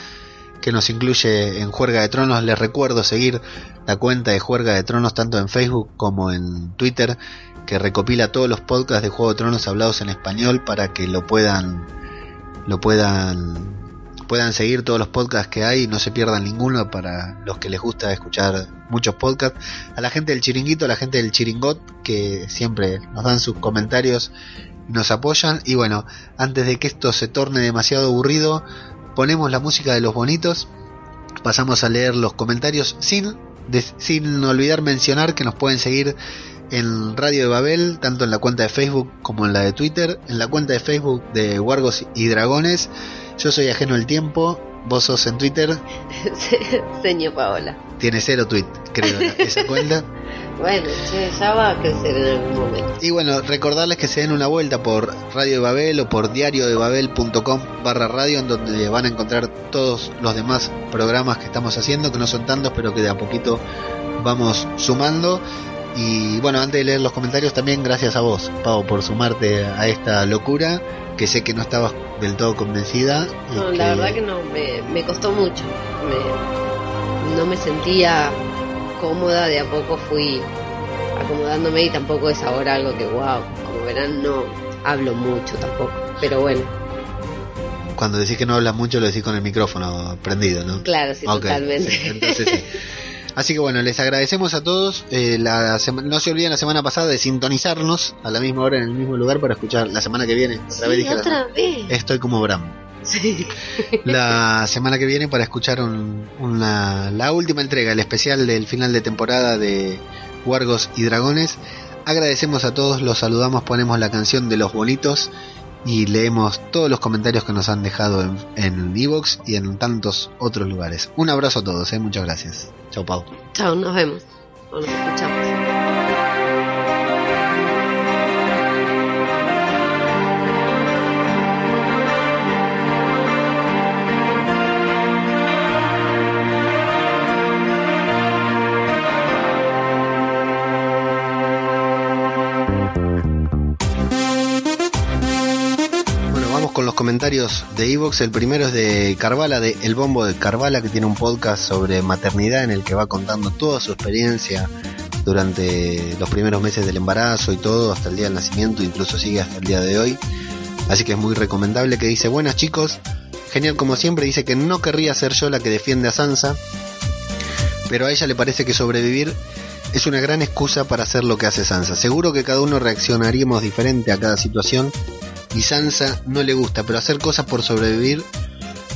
que nos incluye en Juerga de Tronos, les recuerdo seguir la cuenta de Juerga de Tronos tanto en Facebook como en Twitter que recopila todos los podcasts de Juego de Tronos hablados en español para que lo puedan lo puedan puedan seguir todos los podcasts que hay no se pierdan ninguno para los que les gusta escuchar muchos podcasts. A la gente del chiringuito, a la gente del chiringot, que siempre nos dan sus comentarios y nos apoyan. Y bueno, antes de que esto se torne demasiado aburrido, ponemos la música de los bonitos, pasamos a leer los comentarios sin, sin olvidar mencionar que nos pueden seguir en Radio de Babel, tanto en la cuenta de Facebook como en la de Twitter, en la cuenta de Facebook de Wargos y Dragones. Yo soy ajeno al tiempo, vos sos en Twitter, Señor Paola. tiene cero tweet, creo, esa cuenta. Bueno, che, ya va a crecer en algún momento. Y bueno, recordarles que se den una vuelta por Radio de Babel o por diariodebabel.com barra radio, en donde van a encontrar todos los demás programas que estamos haciendo, que no son tantos, pero que de a poquito vamos sumando. Y bueno, antes de leer los comentarios, también gracias a vos, Pau, por sumarte a esta locura, que sé que no estabas del todo convencida. No, que- la verdad que no, me, me costó mucho. Me- no me sentía cómoda, de a poco fui acomodándome y tampoco es ahora algo que, wow, como verán, no hablo mucho tampoco. Pero bueno, Cuando decís que no hablas mucho, lo decís con el micrófono prendido, ¿no? claro, sí, totalmente. sí, entonces sí. Así que bueno, les agradecemos a todos. Eh, la no se olviden la semana pasada de sintonizarnos a la misma hora en el mismo lugar para escuchar la semana que viene. Otra vez dije otra vez. Estoy como Bram. Sí. La semana que viene para escuchar un- una, la última entrega, el especial del final de temporada de Wargos y Dragones. Agradecemos a todos, los saludamos, ponemos la canción de los bonitos y leemos todos los comentarios que nos han dejado en, en Evox y en tantos otros lugares. Un abrazo a todos, ¿eh? muchas gracias. Chao, Pau. Chao, nos vemos. O nos escuchamos. Comentarios de Evox. El primero es de Carvala, de El Bombo de Carvala, que tiene un podcast sobre maternidad en el que va contando toda su experiencia durante los primeros meses del embarazo y todo, hasta el día del nacimiento, incluso sigue hasta el día de hoy. Así que es muy recomendable que dice, buenas chicos, genial como siempre, dice que no querría ser yo la que defiende a Sansa, pero a ella le parece que sobrevivir es una gran excusa para hacer lo que hace Sansa. Seguro que cada uno reaccionaríamos diferente a cada situación y Sansa no le gusta, pero hacer cosas por sobrevivir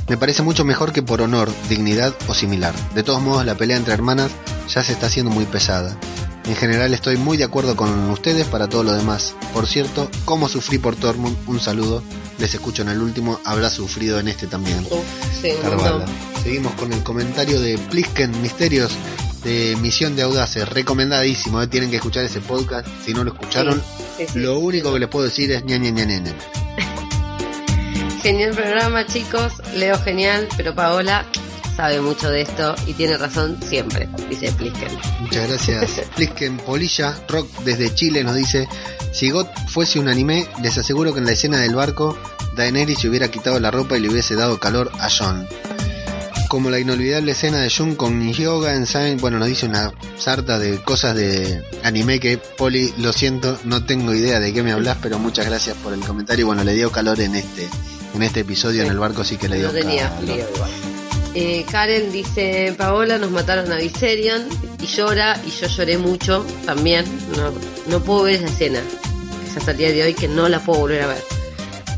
me parece mucho mejor que por honor, dignidad o similar. De todos modos, la pelea entre hermanas ya se está haciendo muy pesada. En general estoy muy de acuerdo con ustedes para todo lo demás. Por cierto, como sufrí por Tormund, un saludo. Les escucho en el último, habrá sufrido en este también. Sí. Seguimos con el comentario de Plisken Misterios de Misión de Audaces. Recomendadísimo, ¿eh? tienen que escuchar ese podcast. Si no lo escucharon, Sí, sí. lo único que les puedo decir es ña ña ña ña. Genial programa, chicos. Leo genial, pero Paola sabe mucho de esto y tiene razón siempre, dice Plisken. Muchas gracias. Plisken Polilla Rock desde Chile nos dice: Si GOT fuese un anime, les aseguro que en la escena del barco, Daenerys se hubiera quitado la ropa y le hubiese dado calor a Jon. Como la inolvidable escena de Jun con Yoga en Saint, bueno, nos dice una sarta de cosas de anime que, Poli, lo siento, no tengo idea de qué me hablas, pero muchas gracias por el comentario. Bueno, le dio calor en este, en este episodio Sí. en el barco, sí que le dio No tenía calor. frío igual. Eh, Karen dice, Paola, nos mataron a Viserion y llora y yo lloré mucho también. No, no puedo ver esa escena. Es hasta el día de hoy que no la puedo volver a ver.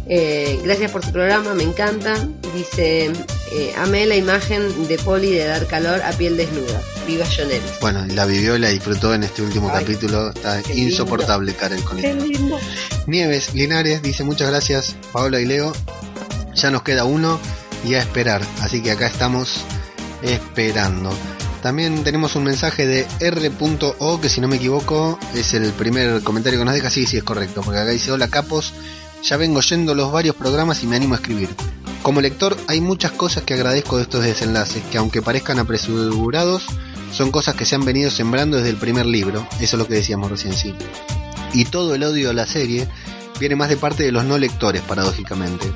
Eh, gracias por tu programa, me encanta. Dice, eh, amé la imagen de Poli de dar calor a piel desnuda. Viva John Ellis. Bueno, la vivió y la disfrutó en este último Ay, capítulo. Está qué lindo. insoportable, Karen, con Qué lindo. Nieves Linares dice muchas gracias, Paola y Leo. Ya nos queda uno y a esperar. Así que acá estamos esperando. También tenemos un mensaje de R.O que si no me equivoco es el primer comentario que nos deja. Sí, sí, es correcto. Porque acá dice, hola capos, ya vengo yendo los varios programas y me animo a escribir. Como lector hay muchas cosas que agradezco de estos desenlaces, que aunque parezcan apresurados, son cosas que se han venido sembrando desde el primer libro. Eso es lo que decíamos recién, sí. Y todo el odio a la serie viene más de parte de los no lectores, paradójicamente.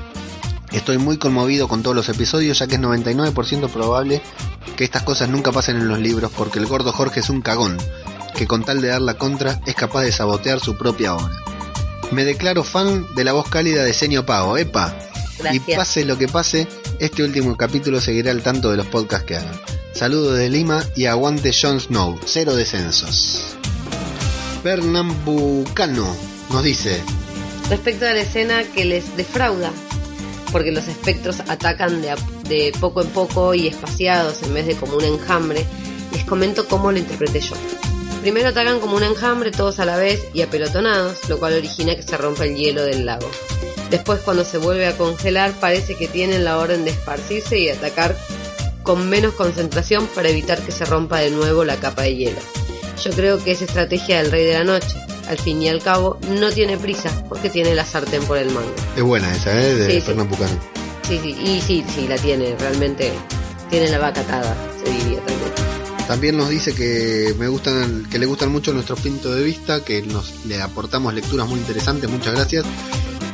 Estoy muy conmovido con todos los episodios, ya que es 99% probable que estas cosas nunca pasen en los libros, porque el gordo Jorge es un cagón, que con tal de dar la contra es capaz de sabotear su propia obra. Me declaro fan de la voz cálida de Senio Pago, epa. Y pase lo que pase, este último capítulo seguirá al tanto de los podcasts que hagan. Saludos de Lima y aguante Jon Snow, cero descensos. Pernambucano nos dice, Respecto a la escena que les defrauda, porque los espectros atacan de, a- de poco en poco y espaciados en vez de como un enjambre, les comento cómo lo interpreté yo. Primero atacan como un enjambre todos a la vez y apelotonados, lo cual origina que se rompa el hielo del lago. Después cuando se vuelve a congelar parece que tienen la orden de esparcirse y atacar con menos concentración para evitar que se rompa de nuevo la capa de hielo. Yo creo que es estrategia del Rey de la Noche. Al fin y al cabo, no tiene prisa porque tiene la sartén por el mango. es buena esa, ¿eh? De Sí, sí. Sí, sí, y sí, sí, la tiene, realmente tiene la vaca atada, se diría también. También nos dice que me gustan, que le gustan mucho nuestros puntos de vista, que nos le aportamos lecturas muy interesantes, muchas gracias.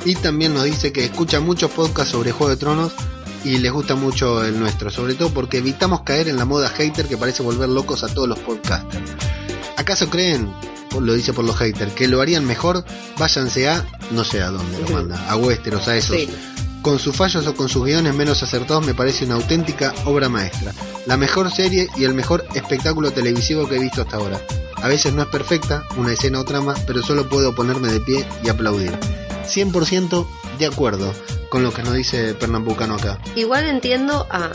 Y también nos dice que escucha muchos podcasts sobre Juego de Tronos y les gusta mucho el nuestro, sobre todo porque evitamos caer en la moda hater que parece volver locos a todos los podcasters. ¿Acaso creen, lo dice por los haters, que lo harían mejor? Váyanse a, no sé a dónde lo manda, a Westeros, a esos. Sí, Con sus fallos o con sus guiones menos acertados me parece una auténtica obra maestra. La mejor serie y el mejor espectáculo televisivo que he visto hasta ahora. A veces no es perfecta, una escena o trama, pero solo puedo ponerme de pie y aplaudir. 100% de acuerdo con lo que nos dice Pernambucano acá. Igual entiendo a,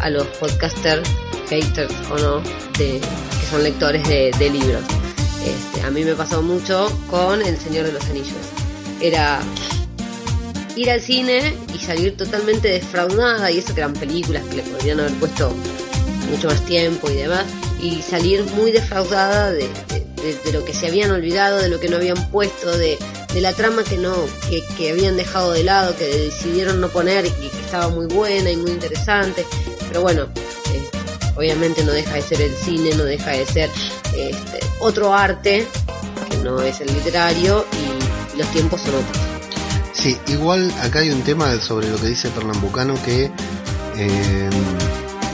a- los podcasters, haters o no, de, que son lectores de, de libros. Este, a mí me pasó mucho con El Señor de los Anillos. Era ir al cine y salir totalmente defraudada, y eso que eran películas que le podrían haber puesto mucho más tiempo y demás, y salir muy defraudada de, de- lo que se habían olvidado, de lo que no habían puesto, de, de la trama que no, que, que habían dejado de lado, que decidieron no poner y que estaba muy buena y muy interesante. Pero bueno, eh, obviamente no deja de ser el cine, no deja de ser este, otro arte, que no es el literario, y los tiempos son otros. Sí, igual acá hay un tema sobre lo que dice Pernambucano que eh,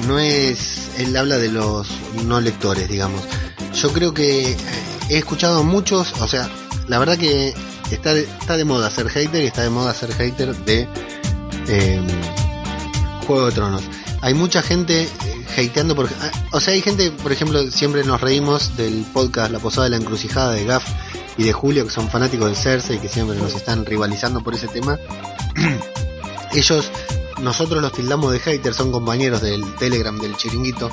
no es, él habla de los no lectores, digamos. Yo creo que eh, he escuchado muchos, o sea, la verdad que está de, está de moda ser hater y está de moda ser hater de eh, Juego de Tronos. Hay mucha gente eh, hateando por... ah, O sea, hay gente, por ejemplo, siempre nos reímos del podcast La Posada de la Encrucijada de Gaff y de Julio, que son fanáticos del Cersei, que siempre nos están rivalizando por ese tema. Ellos, nosotros los tildamos de haters, son compañeros del Telegram, del chiringuito,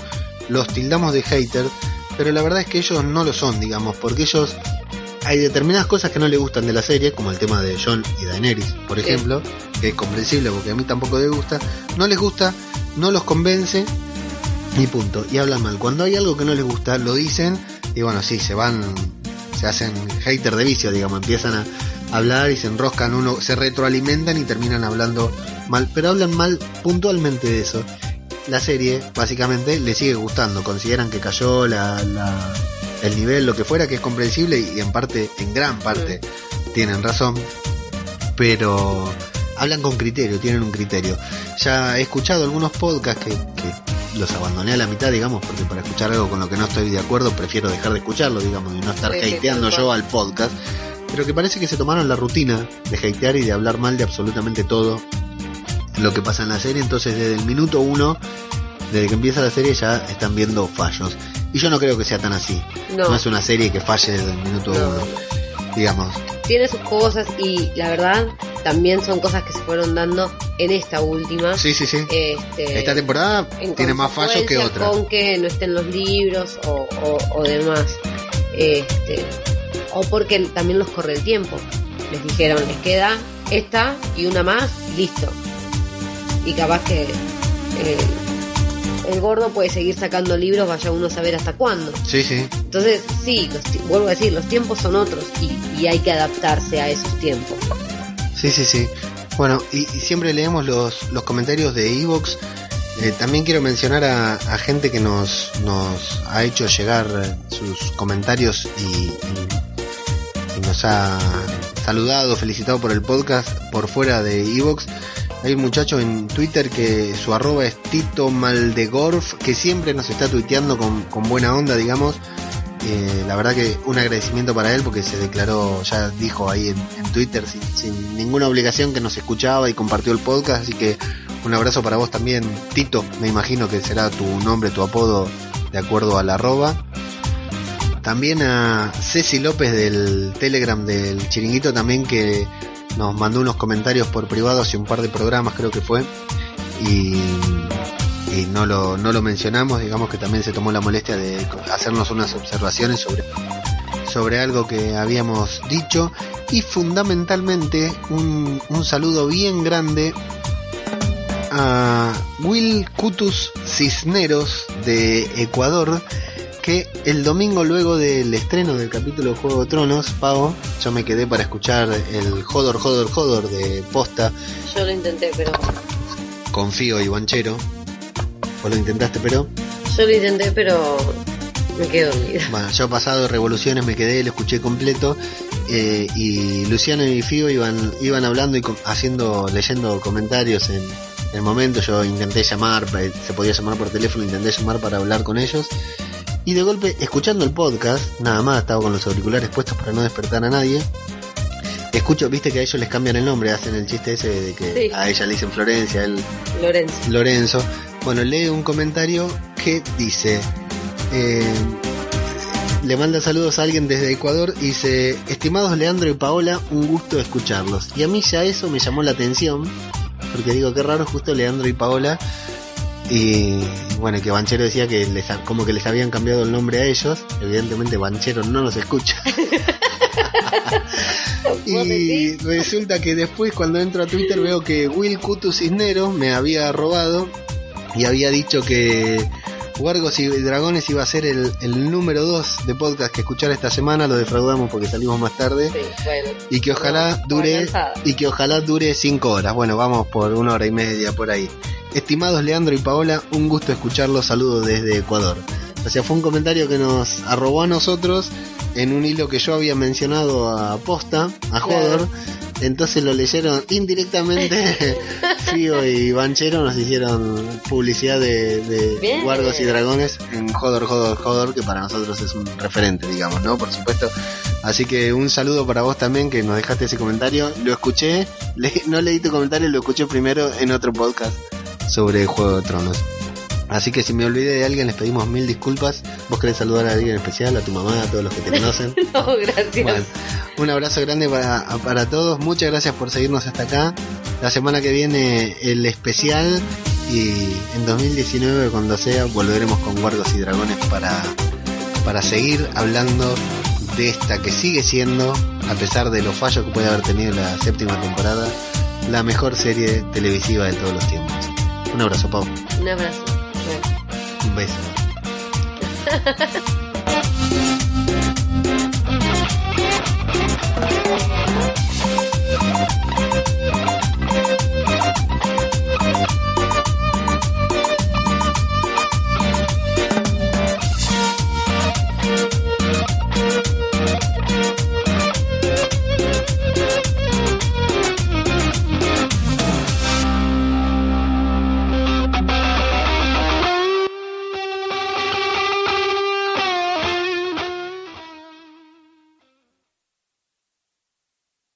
los tildamos de haters, pero la verdad es que ellos no lo son, digamos, porque ellos hay determinadas cosas que no les gustan de la serie, como el tema de John y Daenerys, por Sí. ejemplo, que es comprensible porque a mí tampoco les gusta, no les gusta, no los convence y punto, y hablan mal. Cuando hay algo que no les gusta, lo dicen y bueno, sí, se van, se hacen hater de vicio, digamos, empiezan a hablar y se enroscan uno, se retroalimentan y terminan hablando mal, pero hablan mal puntualmente de eso. La serie, básicamente, le sigue gustando, consideran que cayó la, la- el nivel, lo que fuera, que es comprensible y en parte, en gran parte, tienen razón, pero hablan con criterio, tienen un criterio. Ya he escuchado algunos podcasts que, que los abandoné a la mitad, digamos, porque para escuchar algo con lo que no estoy de acuerdo prefiero dejar de escucharlo, digamos, y no estar Sí, hateando yo al podcast. Pero que parece que se tomaron la rutina de hatear y de hablar mal de absolutamente todo lo que pasa en la serie. Entonces, desde el minuto uno, desde que empieza la serie, ya están viendo fallos. Y yo no creo que sea tan así. No, No, es una serie que falle desde el minuto No. uno. Digamos, tiene sus cosas y la verdad también son cosas que se fueron dando en esta última. sí, sí, sí. Este, Esta temporada en tiene más fallos que otra. Con que no estén los libros o, o, o demás. Este, o porque también los corre el tiempo. Les dijeron, les queda esta y una más, listo. Y capaz que eh, el gordo puede seguir sacando libros, vaya uno a saber hasta cuándo. Sí, sí. Entonces, sí, los vuelvo a decir, los tiempos son otros y, y hay que adaptarse a esos tiempos. Sí, sí, sí. Bueno, y, y siempre leemos los, los comentarios de Evox. Eh, también quiero mencionar a, a gente que nos, nos ha hecho llegar sus comentarios y, y- nos ha saludado, felicitado por el podcast por fuera de Evox. Hay un muchacho en Twitter que su arroba es Tito Maldegorf, que siempre nos está tuiteando con, buena onda, digamos. Eh, la verdad que un agradecimiento para él porque se declaró, ya dijo ahí en, en Twitter sin, sin ninguna obligación que nos escuchaba y compartió el podcast, así que un abrazo para vos también, Tito, me imagino que será tu nombre, tu apodo de acuerdo al arroba. También a Ceci López del Telegram del Chiringuito también que nos mandó unos comentarios por privado hace un par de programas creo que fue y, y no, lo, no lo mencionamos, digamos que también se tomó la molestia de hacernos unas observaciones sobre, sobre algo que habíamos dicho. Y fundamentalmente un, un saludo bien grande a Will Cutus Cisneros de Ecuador que el domingo luego del estreno del capítulo de Juego de Tronos, Pavo, yo me quedé para escuchar el Jodor Jodor Jodor de Posta Yo lo intenté, pero. con Fío y Banchero. Vos lo intentaste, pero Yo lo intenté, pero. Me quedé dormida. bueno, yo pasado revoluciones me quedé, lo escuché completo eh, y Luciano y Fío iban iban hablando y haciendo leyendo comentarios en el momento. Yo intenté llamar, eh, se podía llamar por teléfono, intenté llamar para hablar con ellos y de golpe escuchando el podcast, nada más estaba con los auriculares puestos para no despertar a nadie. Escucho, viste que a ellos les cambian el nombre, hacen el chiste ese de que Sí. a ella le dicen Florencia, él Lorenzo. Lorenzo. Bueno, lee un comentario que dice, eh, le manda saludos a alguien desde Ecuador y dice, estimados Leandro y Paola, un gusto escucharlos. Y a mí ya eso me llamó la atención, porque digo, qué raro justo Leandro y Paola. Y bueno, que Banchero decía que les, como que les habían cambiado el nombre a ellos. Evidentemente Banchero no nos escucha. y resulta que después cuando entro a Twitter veo que Will Kutu Cisneros me había robado y había dicho que Wargos y Dragones iba a ser el, el número 2 de podcast que escuchar esta semana, lo defraudamos porque salimos más tarde. Sí, bueno. Y que ojalá dure y que ojalá dure 5 horas. Bueno, vamos por una hora y media por ahí. Estimados Leandro y Paola, un gusto escucharlos. Saludos desde Ecuador. O sea, fue un comentario que nos arrobó a nosotros en un hilo que yo había mencionado a Posta, a Jodor. Entonces lo leyeron indirectamente. Fío y Banchero nos hicieron publicidad de, de. Wargos y Dragones en Jodor, Jodor, Jodor, que para nosotros es un referente, digamos, ¿no? Por supuesto. Así que un saludo para vos también que nos dejaste ese comentario. Lo escuché, le- no leí tu comentario, lo escuché primero en otro podcast sobre Juego de Tronos. Así que si me olvidé de alguien les pedimos mil disculpas. ¿Vos querés saludar a alguien especial? A tu mamá, a todos los que te conocen. No, gracias. Bueno, un abrazo grande para, para todos. Muchas gracias por seguirnos hasta acá. La semana que viene el especial y en 2019 cuando sea volveremos con Guardos y Dragones para, para seguir hablando de esta que sigue siendo, a pesar de los fallos que puede haber tenido la séptima temporada, la mejor serie televisiva de todos los tiempos. Un abrazo, Pau. Un abrazo. Un beso. Un beso.